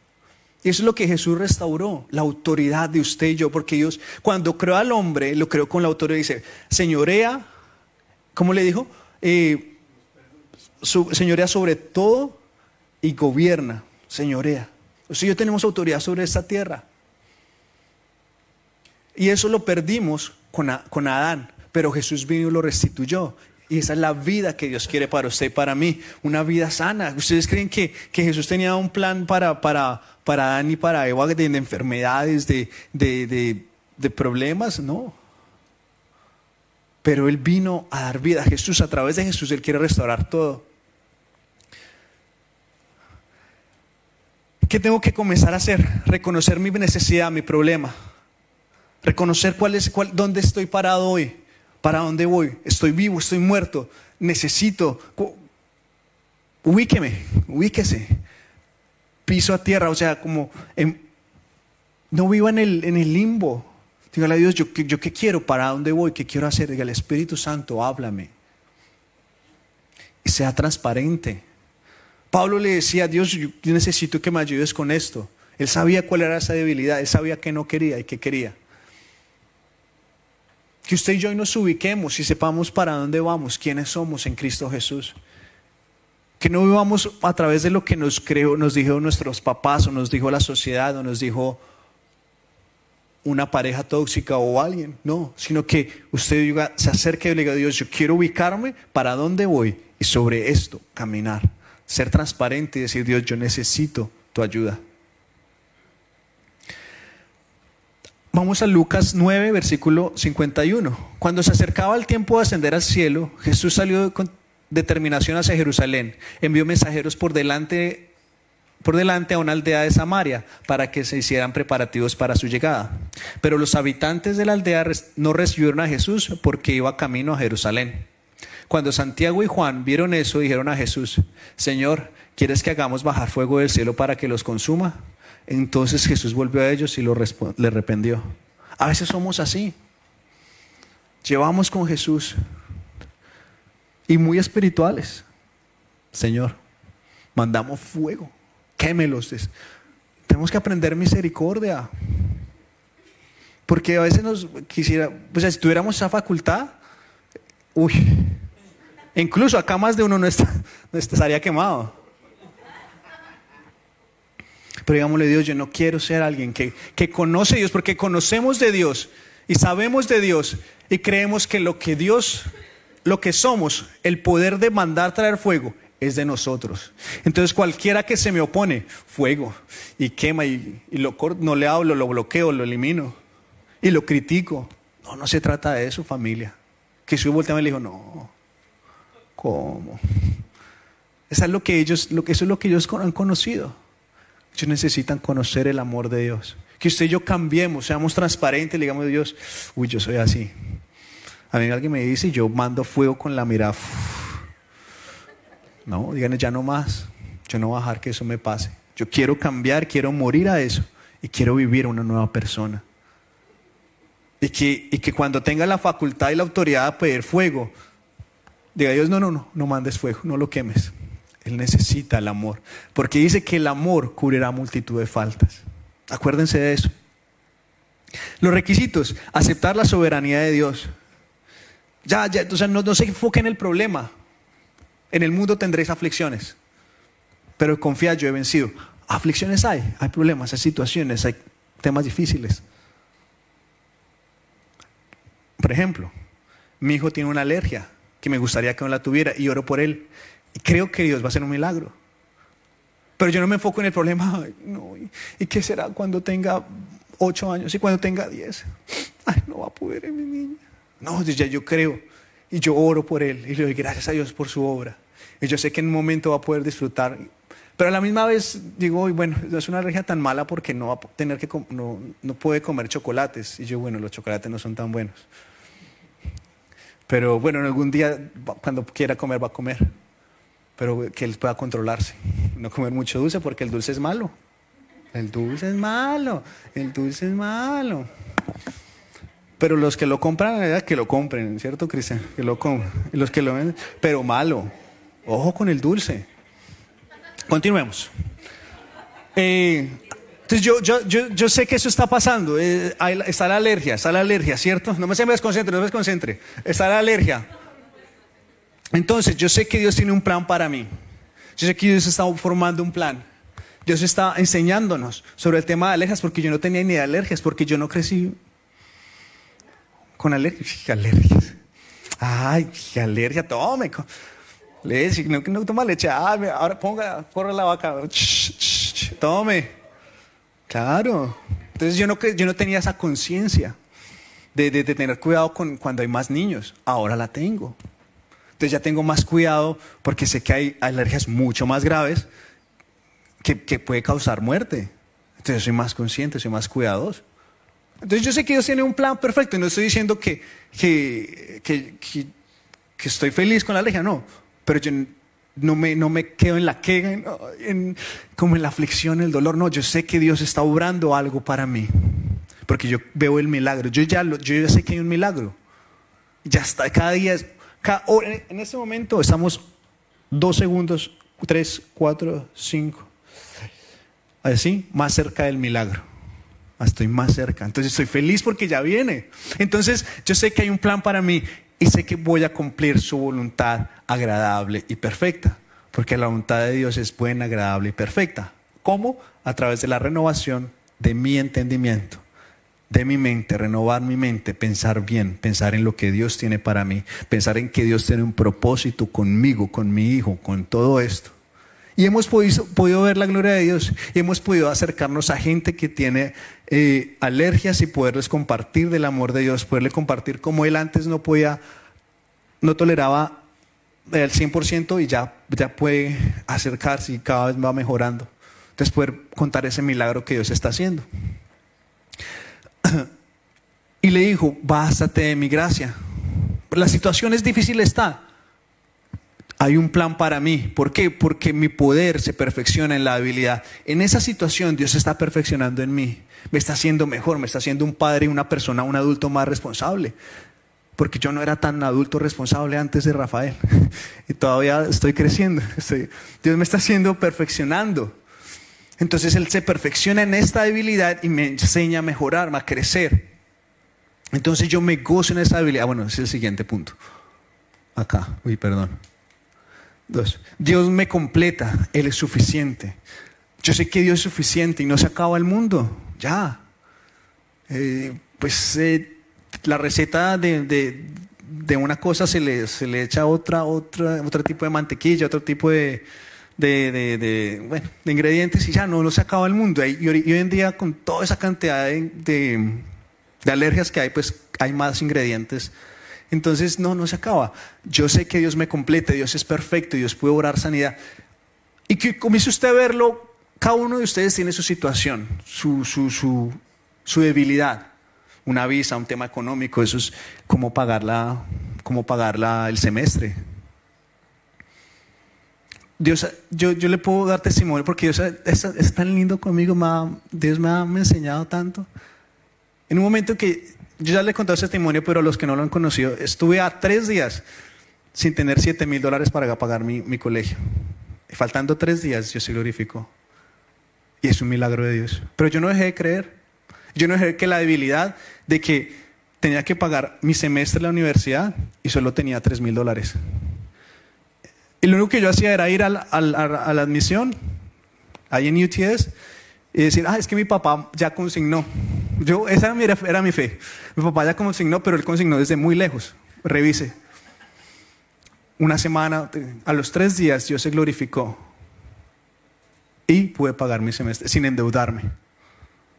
Y eso es lo que Jesús restauró, la autoridad de usted y yo, porque Dios cuando creó al hombre, lo creó con la autoridad, dice, señorea, ¿cómo le dijo? eh, señorea sobre todo y gobierna, señorea. O sea, yo tenemos autoridad sobre esta tierra. Y eso lo perdimos con, con Adán, pero Jesús vino y lo restituyó. Y esa es la vida que Dios quiere para usted y para mí, una vida sana. ¿Ustedes creen que, Jesús tenía un plan para, para, para Adán y para Eva de, enfermedades, de, de, de problemas? No. Pero Él vino a dar vida. Jesús, a través de Jesús, Él quiere restaurar todo. ¿Qué tengo que comenzar a hacer? Reconocer mi necesidad, mi problema. Reconocer cuál es, cuál, dónde estoy parado hoy, para dónde voy. Estoy vivo, estoy muerto. Necesito. Ubíqueme, ubíquese. Piso a tierra, o sea, como no viva en el, en el limbo. Dígale a Dios, yo, qué quiero, para dónde voy, qué quiero hacer. Dígale, Espíritu Santo, háblame. Y sea transparente. Pablo le decía a Dios, yo necesito que me ayudes con esto. Él sabía cuál era esa debilidad, él sabía que no quería y que quería. Que usted y yo nos ubiquemos y sepamos para dónde vamos, quiénes somos en Cristo Jesús. Que no vivamos a través de lo que nos creó, nos dijo nuestros papás o nos dijo la sociedad o nos dijo una pareja tóxica o alguien, no, sino que usted se acerque y le diga Dios, yo quiero ubicarme para dónde voy y sobre esto caminar, ser transparente y decir, Dios, yo necesito tu ayuda. Vamos a Lucas 9, versículo 51. Cuando se acercaba el tiempo de ascender al cielo, Jesús salió con determinación hacia Jerusalén. Envió mensajeros por delante por delante a una aldea de Samaria para que se hicieran preparativos para su llegada. Pero los habitantes de la aldea no recibieron a Jesús porque iba camino a Jerusalén. Cuando Santiago y Juan vieron eso, dijeron a Jesús, Señor, ¿quieres que hagamos bajar fuego del cielo para que los consuma? Entonces Jesús volvió a ellos y lo le arrependió. A veces somos así. Llevamos con Jesús y muy espirituales. Señor, mandamos fuego quémelos. Tenemos que aprender misericordia. Porque a veces nos quisiera, pues si tuviéramos esa facultad, uy, incluso acá más de uno no estaría quemado. Pero digámosle Dios, yo no quiero ser alguien que, que conoce a Dios, porque conocemos de Dios y sabemos de Dios y creemos que lo que Dios, lo que somos, el poder de mandar traer fuego, es de nosotros. Entonces cualquiera que se me opone, fuego, y quema, y, lo no le hablo, lo bloqueo, lo elimino, y lo critico. No, no se trata de eso, familia. Que su volteaba y le dijo, no, ¿cómo? Eso es lo que ellos, lo eso es lo que ellos han conocido. Ellos necesitan conocer el amor de Dios. Que usted y yo cambiemos, seamos transparentes, le digamos Dios, uy, yo soy así. A mí alguien me dice, yo mando fuego con la mirada. No, díganle ya no más. Yo no voy a dejar que eso me pase. Yo quiero cambiar, quiero morir a eso y quiero vivir una nueva persona. Y que, y que cuando tenga la facultad y la autoridad de pedir fuego, diga Dios, no, no, no, no mandes fuego, no lo quemes. Él necesita el amor. Porque dice que el amor cubrirá multitud de faltas. Acuérdense de eso. Los requisitos, aceptar la soberanía de Dios. Ya, ya, o sea, no, no se enfoque en el problema. En el mundo tendréis aflicciones, pero confía, yo he vencido. Aflicciones hay, hay problemas, hay situaciones, hay temas difíciles. Por ejemplo, mi hijo tiene una alergia que me gustaría que no la tuviera y oro por él. Y creo que Dios va a hacer un milagro. Pero yo no me enfoco en el problema. ¿Y qué será cuando tenga ocho años y cuando tenga diez? Ay, no va a poder, mi niña. No, ya yo creo y yo oro por él y le doy gracias a Dios por su obra. Y yo sé que en un momento va a poder disfrutar. Pero a la misma vez digo, bueno, no es una alergia tan mala porque no va a tener que no, no puede comer chocolates. Y yo, bueno, los chocolates no son tan buenos. Pero bueno, algún día cuando quiera comer va a comer. Pero que él pueda controlarse. No comer mucho dulce porque el dulce es malo. El dulce es malo. El dulce es malo. Pero los que lo compran, que lo compren, ¿cierto, Cristian? Que lo compren. Los que lo venden, pero malo. Ojo con el dulce. Continuemos. Eh, entonces yo, yo, yo, yo, sé que eso está pasando. Eh, está la alergia, está la alergia, ¿cierto? No me se me desconcentre, no me desconcentre. Está la alergia. Entonces, yo sé que Dios tiene un plan para mí. Yo sé que Dios está formando un plan. Dios está enseñándonos sobre el tema de alergias porque yo no tenía ni de alergias, porque yo no crecí con alergias. Alergias. Ay, alergia, tome. Leche, no, no toma leche. Ah, ahora ponga, corre la vaca. tome. Claro. Entonces yo no, yo no tenía esa conciencia de, de, tener cuidado con cuando hay más niños. Ahora la tengo. Entonces ya tengo más cuidado porque sé que hay alergias mucho más graves que, que puede causar muerte. Entonces soy más consciente, soy más cuidadoso. Entonces yo sé que Dios tiene un plan perfecto y no estoy diciendo que, que, que, que estoy feliz con la alergia, no pero yo no me, no me quedo en la queja, en, como en la aflicción, el dolor. No, yo sé que Dios está obrando algo para mí, porque yo veo el milagro. Yo ya, yo ya sé que hay un milagro. Ya está, cada día, cada, en este momento estamos dos segundos, tres, cuatro, cinco, así, más cerca del milagro. Estoy más cerca. Entonces estoy feliz porque ya viene. Entonces yo sé que hay un plan para mí y sé que voy a cumplir su voluntad agradable y perfecta, porque la voluntad de Dios es buena, agradable y perfecta. ¿Cómo? A través de la renovación de mi entendimiento, de mi mente, renovar mi mente, pensar bien, pensar en lo que Dios tiene para mí, pensar en que Dios tiene un propósito conmigo, con mi hijo, con todo esto. Y hemos podido, ver la gloria de Dios y hemos podido acercarnos a gente que tiene eh, alergias y poderles compartir del amor de Dios, poderle compartir como él antes no podía, no toleraba el 100% y ya, ya puede acercarse y cada vez va mejorando. Entonces poder contar ese milagro que Dios está haciendo. Y le dijo, bástate de mi gracia. La situación es difícil está, hay un plan para mí. ¿Por qué? Porque mi poder se perfecciona en la habilidad. En esa situación Dios está perfeccionando en mí. Me está haciendo mejor, me está haciendo un padre, una persona, un adulto más responsable. Porque yo no era tan adulto responsable antes de Rafael. Y todavía estoy creciendo. Dios me está haciendo perfeccionando. Entonces Él se perfecciona en esta debilidad y me enseña a mejorar, a crecer. Entonces yo me gozo en esa habilidad. Bueno, ese es el siguiente punto. Acá, uy, perdón. Dos. Dios me completa, Él es suficiente. Yo sé que Dios es suficiente y no se acaba el mundo, ya. Eh, pues eh, la receta de, una cosa se le, se le echa otra, otra, otro tipo de mantequilla, otro tipo de, de, ingredientes y ya no, no se acaba el mundo. Y hoy, en día con toda esa cantidad de, alergias que hay, pues hay más ingredientes entonces, no, no se acaba. Yo sé que Dios me complete, Dios es perfecto, Dios puede orar sanidad. Y que comience usted a verlo, cada uno de ustedes tiene su situación, su, su, su, su debilidad. Una visa, un tema económico, eso es cómo pagarla, cómo pagarla el semestre. Dios, yo, yo le puedo dar testimonio porque Dios es, tan lindo conmigo, Dios me ha, me ha enseñado tanto. En un momento que yo ya le he contado ese testimonio, pero a los que no lo han conocido, estuve a tres días sin tener siete mil dólares para pagar mi, colegio. faltando tres días, Dios se glorificó. Y es un milagro de Dios. Pero yo no dejé de creer. Yo no dejé que la debilidad de que tenía que pagar mi semestre en la universidad y solo tenía tres mil dólares. Y lo único que yo hacía era ir a la, a la admisión, ahí en UTS, y decir, ah, es que mi papá ya consignó. Yo, esa era, era mi fe. Mi papá ya consignó, pero él consignó desde muy lejos. Revise. Una semana, a los tres días Dios se glorificó y pude pagar mi semestre sin endeudarme,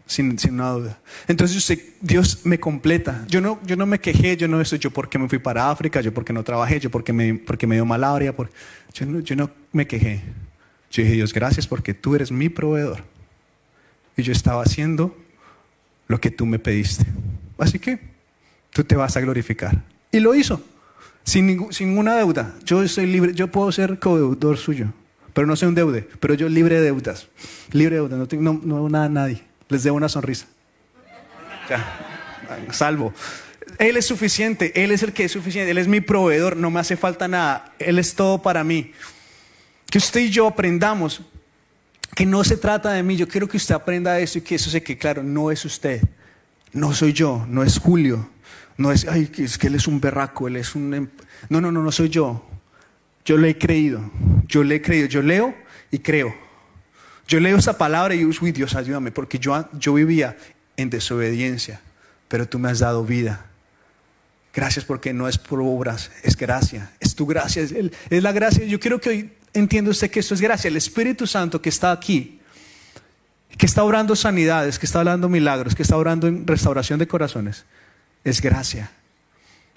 sin, sin una duda. Entonces Dios me completa. Yo no, yo no me quejé, yo no eso, yo porque me fui para África, yo porque no trabajé, yo porque me, porque me dio malaria, yo, no, yo no me quejé. Yo dije, Dios, gracias porque tú eres mi proveedor. Y yo estaba haciendo lo que tú me pediste. Así que tú te vas a glorificar. Y lo hizo, sin, ninguna deuda. Yo soy libre, yo puedo ser codeudor suyo, pero no soy un deude, pero yo libre de deudas. Libre de deudas, no tengo no, nada a nadie. Les debo una sonrisa. Salvo. Él es suficiente, Él es el que es suficiente, Él es mi proveedor, no me hace falta nada, Él es todo para mí. Que usted y yo aprendamos que no se trata de mí, yo quiero que usted aprenda eso y que eso se que claro, no es usted, no soy yo, no es Julio, no es, ay, es que él es un berraco, él es un... Em-". No, no, no, no soy yo. Yo le he creído, yo le he creído, yo leo y creo. Yo leo esa palabra y uy, Dios, ayúdame, porque yo, yo vivía en desobediencia, pero tú me has dado vida. Gracias porque no es por obras, es gracia, es tu gracia, es, es la gracia. Yo quiero que hoy entienda usted que esto es gracia. El Espíritu Santo que está aquí, que está orando sanidades, que está hablando milagros, que está orando en restauración de corazones, es gracia.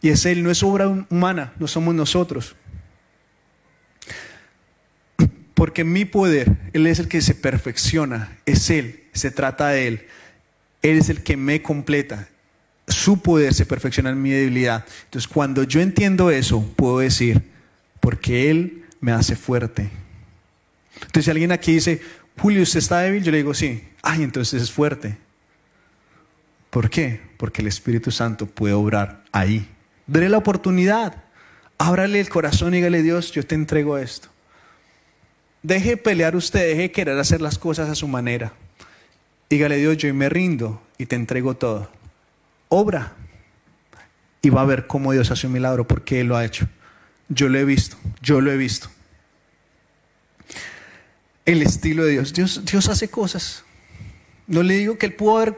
Y es Él, no es obra humana, no somos nosotros. Porque mi poder, Él es el que se perfecciona, es Él, se trata de Él. Él es el que me completa. Su poder se perfecciona en mi debilidad. Entonces, cuando yo entiendo eso, puedo decir, porque Él me hace fuerte. Entonces, si alguien aquí dice, Julio, ¿usted está débil? Yo le digo, sí. Ay, entonces es fuerte. ¿Por qué? Porque el Espíritu Santo puede obrar ahí. Dele la oportunidad. Ábrale el corazón y dígale, Dios, yo te entrego esto. Deje pelear usted, deje querer hacer las cosas a su manera. Dígale, Dios, yo me rindo y te entrego todo. Obra. Y va a ver cómo Dios hace un milagro porque Él lo ha hecho. Yo lo he visto, yo lo he visto. El estilo de Dios. Dios, Dios hace cosas. No le digo que Él pudo haber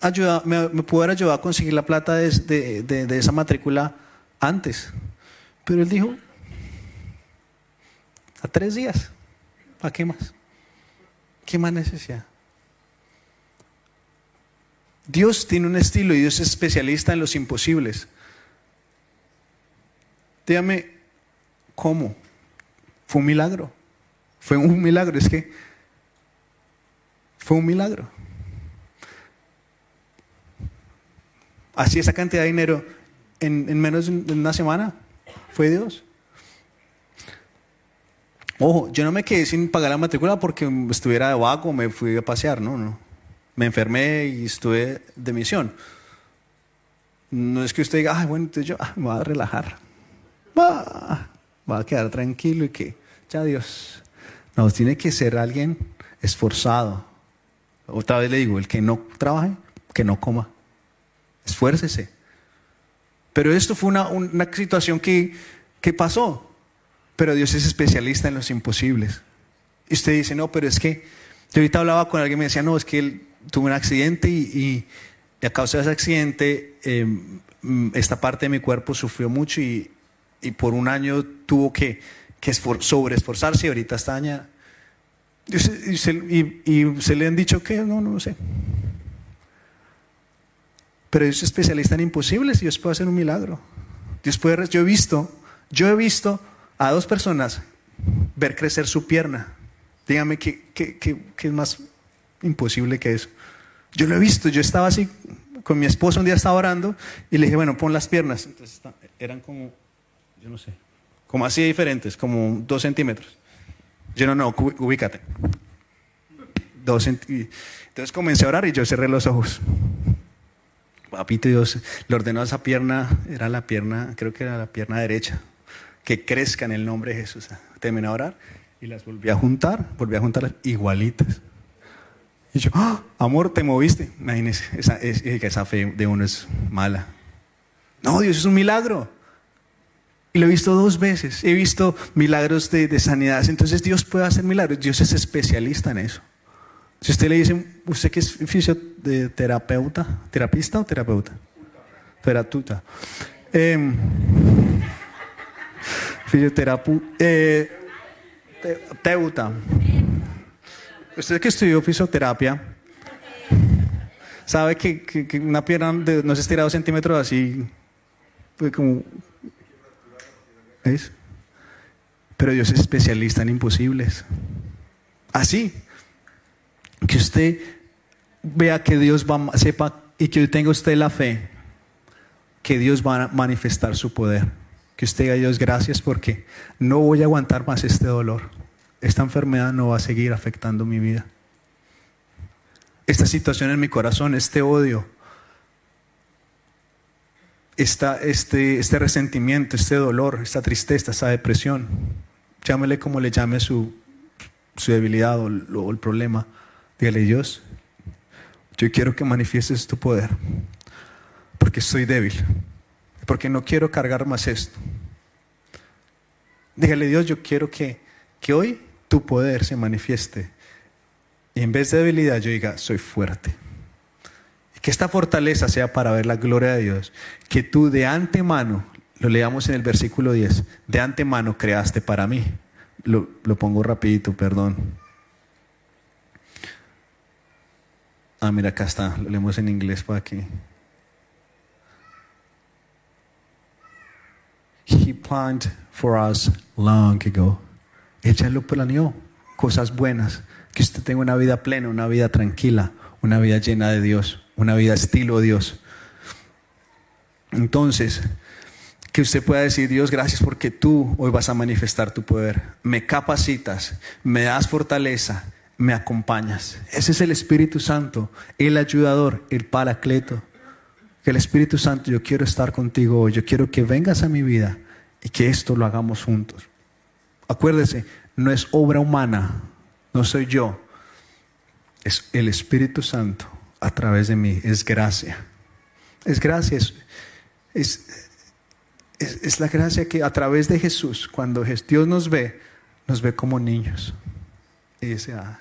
ayudado, me, pudo haber ayudado a conseguir la plata de, de esa matrícula antes. Pero Él dijo, a tres días. ¿Para qué más? ¿Qué más necesidad? Dios tiene un estilo y Dios es especialista en los imposibles. Dígame, ¿cómo? Fue un milagro. Fue un milagro, es que fue un milagro. Así esa cantidad de dinero en, en menos de una semana fue Dios. Ojo, yo no me quedé sin pagar la matrícula porque estuviera de vago, me fui a pasear, no, no. Me enfermé y estuve de misión. No es que usted diga, ay, bueno, entonces yo ah, me voy a relajar. Va, va a quedar tranquilo y que, ya Dios. No, tiene que ser alguien esforzado. Otra vez le digo, el que no trabaje, que no coma. Esfuércese. Pero esto fue una, una situación que, que pasó. Pero Dios es especialista en los imposibles. Y usted dice, no, pero es que yo ahorita hablaba con alguien y me decía, no, es que él tuvo un accidente y, a causa de ese accidente em, esta parte de mi cuerpo sufrió mucho y, por un año tuvo que, que sobreesforzarse y ahorita está dañada. Y, y, se le han dicho que no, no sé. Pero Dios es especialista en imposibles y Dios puede hacer un milagro. Dios puede, yo he visto, yo he visto a dos personas ver crecer su pierna. Dígame ¿qué, qué, es más imposible que eso. Yo lo he visto, yo estaba así con mi esposa un día estaba orando y le dije, bueno, pon las piernas. Entonces eran como, yo no sé, como así diferentes, como dos centímetros. Yo no, no, ubícate. Dos Entonces comencé a orar y yo cerré los ojos. Papito Dios, le ordenó a esa pierna, era la pierna, creo que era la pierna derecha que crezca en el nombre de Jesús. Terminé a orar y las volví a juntar, volví a juntarlas igualitas. Y yo, ¡Ah! amor, te moviste. Imagínese, esa, esa fe de uno es mala. No, Dios es un milagro. Y lo he visto dos veces. He visto milagros de, sanidad. Entonces Dios puede hacer milagros. Dios es especialista en eso. Si usted le dice, ¿usted qué es fisioterapeuta? ¿Terapista o terapeuta? Eh, Fisioterapeuta. Eh, teuta. Usted que estudió fisioterapia, sabe que, una pierna de, no se estira dos centímetros así, pues como. ¿Es? Pero Dios es especialista en imposibles. Así. Que usted vea que Dios va, sepa y que tenga usted la fe que Dios va a manifestar su poder que usted diga Dios gracias porque no voy a aguantar más este dolor. Esta enfermedad no va a seguir afectando mi vida. Esta situación en mi corazón, este odio, este, este resentimiento, este dolor, esta tristeza, esta depresión, llámele como le llame su, su debilidad o, el problema. Dígale, Dios, yo quiero que manifiestes tu poder, porque estoy débil porque no quiero cargar más esto. Dígale, Dios, yo quiero que, que hoy tu poder se manifieste. Y en vez de debilidad yo diga, soy fuerte. Y que esta fortaleza sea para ver la gloria de Dios. Que tú de antemano, lo leamos en el versículo 10, de antemano creaste para mí. Lo, lo pongo rapidito, perdón. Ah, mira, acá está, lo leemos en inglés para aquí. He planned for us long ago. Ella lo planeó, cosas buenas, que usted tenga una vida plena, una vida tranquila, una vida llena de Dios, una vida estilo Dios. Entonces, que usted pueda decir, Dios, gracias porque tú hoy vas a manifestar tu poder. Me capacitas, me das fortaleza, me acompañas. Ese es el Espíritu Santo, el ayudador, el paracleto. Que el Espíritu Santo, yo quiero estar contigo hoy, yo quiero que vengas a mi vida y que esto lo hagamos juntos. Acuérdese, no es obra humana, no soy yo, es el Espíritu Santo a través de mí, es gracia. Es gracia, es, es, la gracia que a través de Jesús, cuando Dios nos ve, nos ve como niños. Y dice, ah.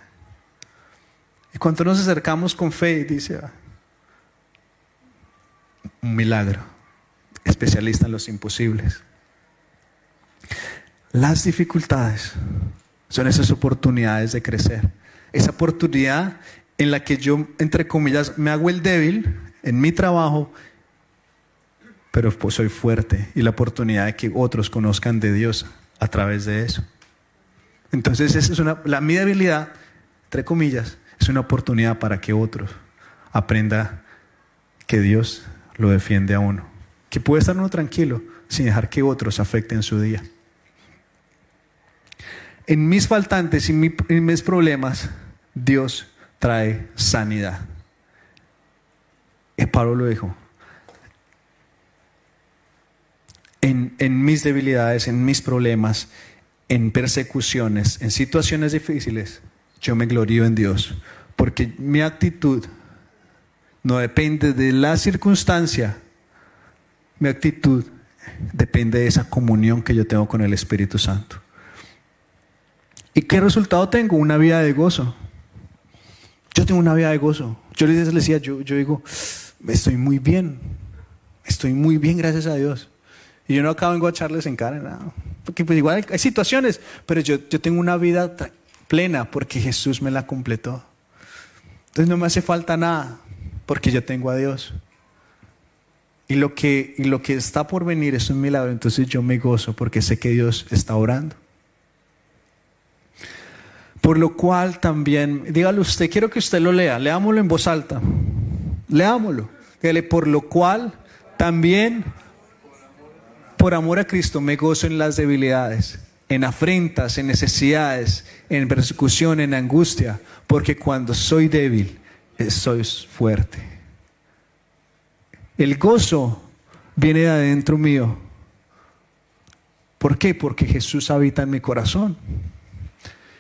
Y cuando nos acercamos con fe, dice, ah, un milagro, especialista en los imposibles. Las dificultades son esas oportunidades de crecer. Esa oportunidad en la que yo, entre comillas, me hago el débil en mi trabajo, pero pues soy fuerte. Y la oportunidad de que otros conozcan de Dios a través de eso. Entonces, esa es una, la, mi debilidad, entre comillas, es una oportunidad para que otros aprendan que Dios lo defiende a uno. Que puede estar uno tranquilo sin dejar que otros afecten su día en mis faltantes y en mis problemas, Dios trae sanidad. Y Pablo lo dijo. En, en, mis debilidades, en mis problemas, en persecuciones, en situaciones difíciles, yo me glorío en Dios. Porque mi actitud no depende de la circunstancia. Mi actitud depende de esa comunión que yo tengo con el Espíritu Santo. ¿Y qué resultado tengo? Una vida de gozo. Yo tengo una vida de gozo. Yo les decía, yo, digo, estoy muy bien. Estoy muy bien, gracias a Dios. Y yo no acabo vengo a echarles en cara nada. Porque pues igual hay, situaciones, pero yo, yo tengo una vida plena porque Jesús me la completó. Entonces no me hace falta nada porque yo tengo a Dios. Y lo que, lo que está por venir es un milagro. Entonces yo me gozo porque sé que Dios está orando. Por lo cual también, dígalo usted, quiero que usted lo lea, leámoslo en voz alta. Leámoslo. Dígale, por lo cual también, por amor a Cristo, me gozo en las debilidades, en afrentas, en necesidades, en persecución, en angustia, porque cuando soy débil, soy fuerte. El gozo viene de adentro mío. ¿Por qué? Porque Jesús habita en mi corazón.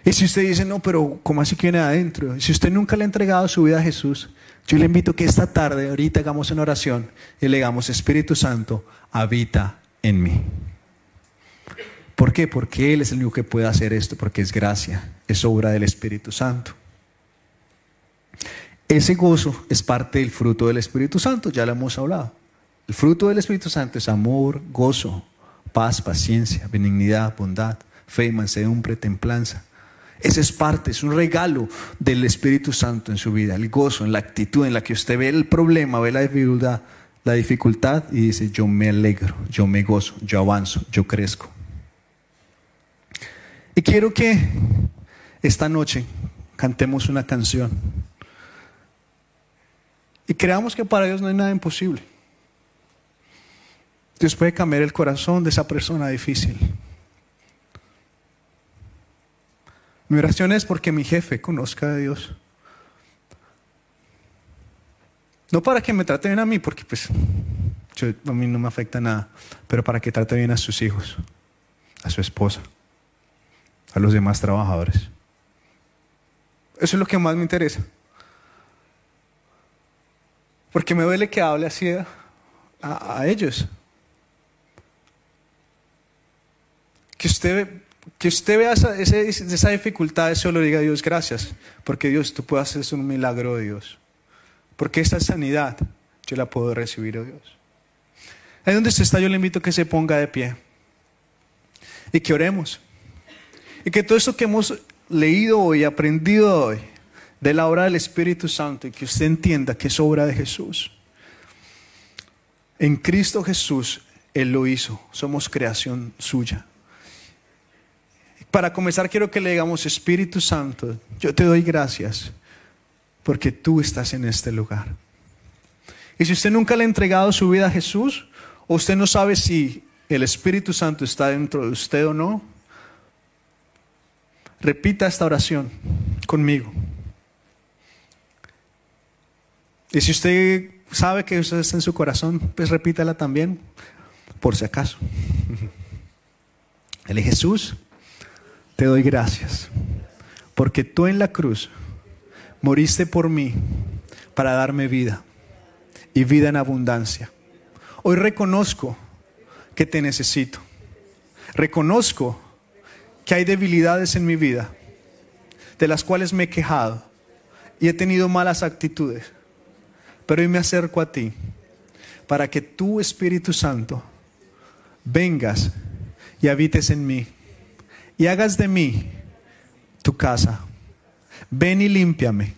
Y si usted dice, no, pero ¿cómo así que viene adentro? Si usted nunca le ha entregado su vida a Jesús, yo le invito que esta tarde, ahorita hagamos una oración y le digamos, Espíritu Santo, habita en mí. ¿Por qué? Porque Él es el único que puede hacer esto, porque es gracia, es obra del Espíritu Santo. Ese gozo es parte del fruto del Espíritu Santo, ya lo hemos hablado. El fruto del Espíritu Santo es amor, gozo, paz, paciencia, benignidad, bondad, fe, mansedumbre, templanza. Ese es parte, es un regalo del Espíritu Santo en su vida, el gozo, en la actitud en la que usted ve el problema, ve la dificultad, la dificultad y dice, yo me alegro, yo me gozo, yo avanzo, yo crezco. Y quiero que esta noche cantemos una canción y creamos que para Dios no hay nada imposible. Dios puede cambiar el corazón de esa persona difícil. Mi oración es porque mi jefe conozca a Dios. No para que me trate bien a mí, porque pues a mí no me afecta nada, pero para que trate bien a sus hijos, a su esposa, a los demás trabajadores. Eso es lo que más me interesa. Porque me duele que hable así a ellos. que usted, que usted vea esa, esa dificultad, eso lo diga Dios, gracias, porque Dios, tú puedes hacer un milagro, Dios. Porque esta sanidad yo la puedo recibir, oh Dios. Ahí donde usted está, yo le invito a que se ponga de pie y que oremos. Y que todo esto que hemos leído hoy, aprendido hoy, de la obra del Espíritu Santo, y que usted entienda que es obra de Jesús. En Cristo Jesús, Él lo hizo, somos creación suya. Para comenzar, quiero que le digamos, Espíritu Santo, yo te doy gracias porque tú estás en este lugar. Y si usted nunca le ha entregado su vida a Jesús, o usted no sabe si el Espíritu Santo está dentro de usted o no, repita esta oración conmigo. Y si usted sabe que usted está en su corazón, pues repítala también, por si acaso. El Jesús, te doy gracias, porque tú en la cruz moriste por mí para darme vida y vida en abundancia. Hoy reconozco que te necesito. Reconozco que hay debilidades en mi vida de las cuales me he quejado y he tenido malas actitudes. Pero hoy me acerco a ti para que tu Espíritu Santo vengas y habites en mí y hagas de mí tu casa. Ven y límpiame.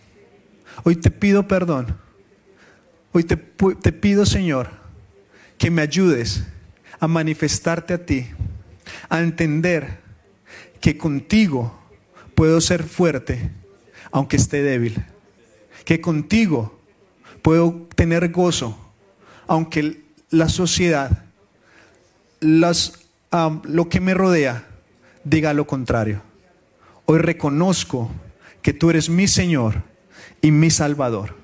Hoy te pido perdón. Hoy te, te pido, Señor, que me ayudes a manifestarte a ti, a entender que contigo puedo ser fuerte aunque esté débil, que contigo puedo tener gozo aunque la sociedad, lo que me rodea diga lo contrario. Hoy reconozco que tú eres mi Señor y mi Salvador.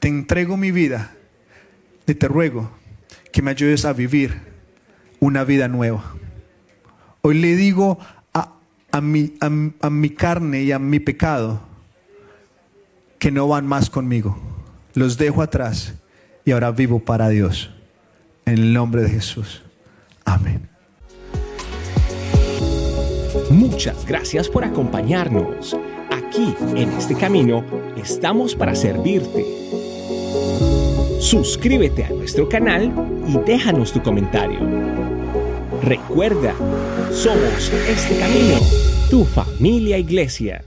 Te entrego mi vida y te ruego que me ayudes a vivir una vida nueva. Hoy le digo a, mi, a mi carne y a mi pecado que no van más conmigo. Los dejo atrás y ahora vivo para Dios. En el nombre de Jesús. Amén. Muchas gracias por acompañarnos. Aquí, en este camino, estamos para servirte. Suscríbete a nuestro canal y déjanos tu comentario. Recuerda, somos este camino, tu familia iglesia.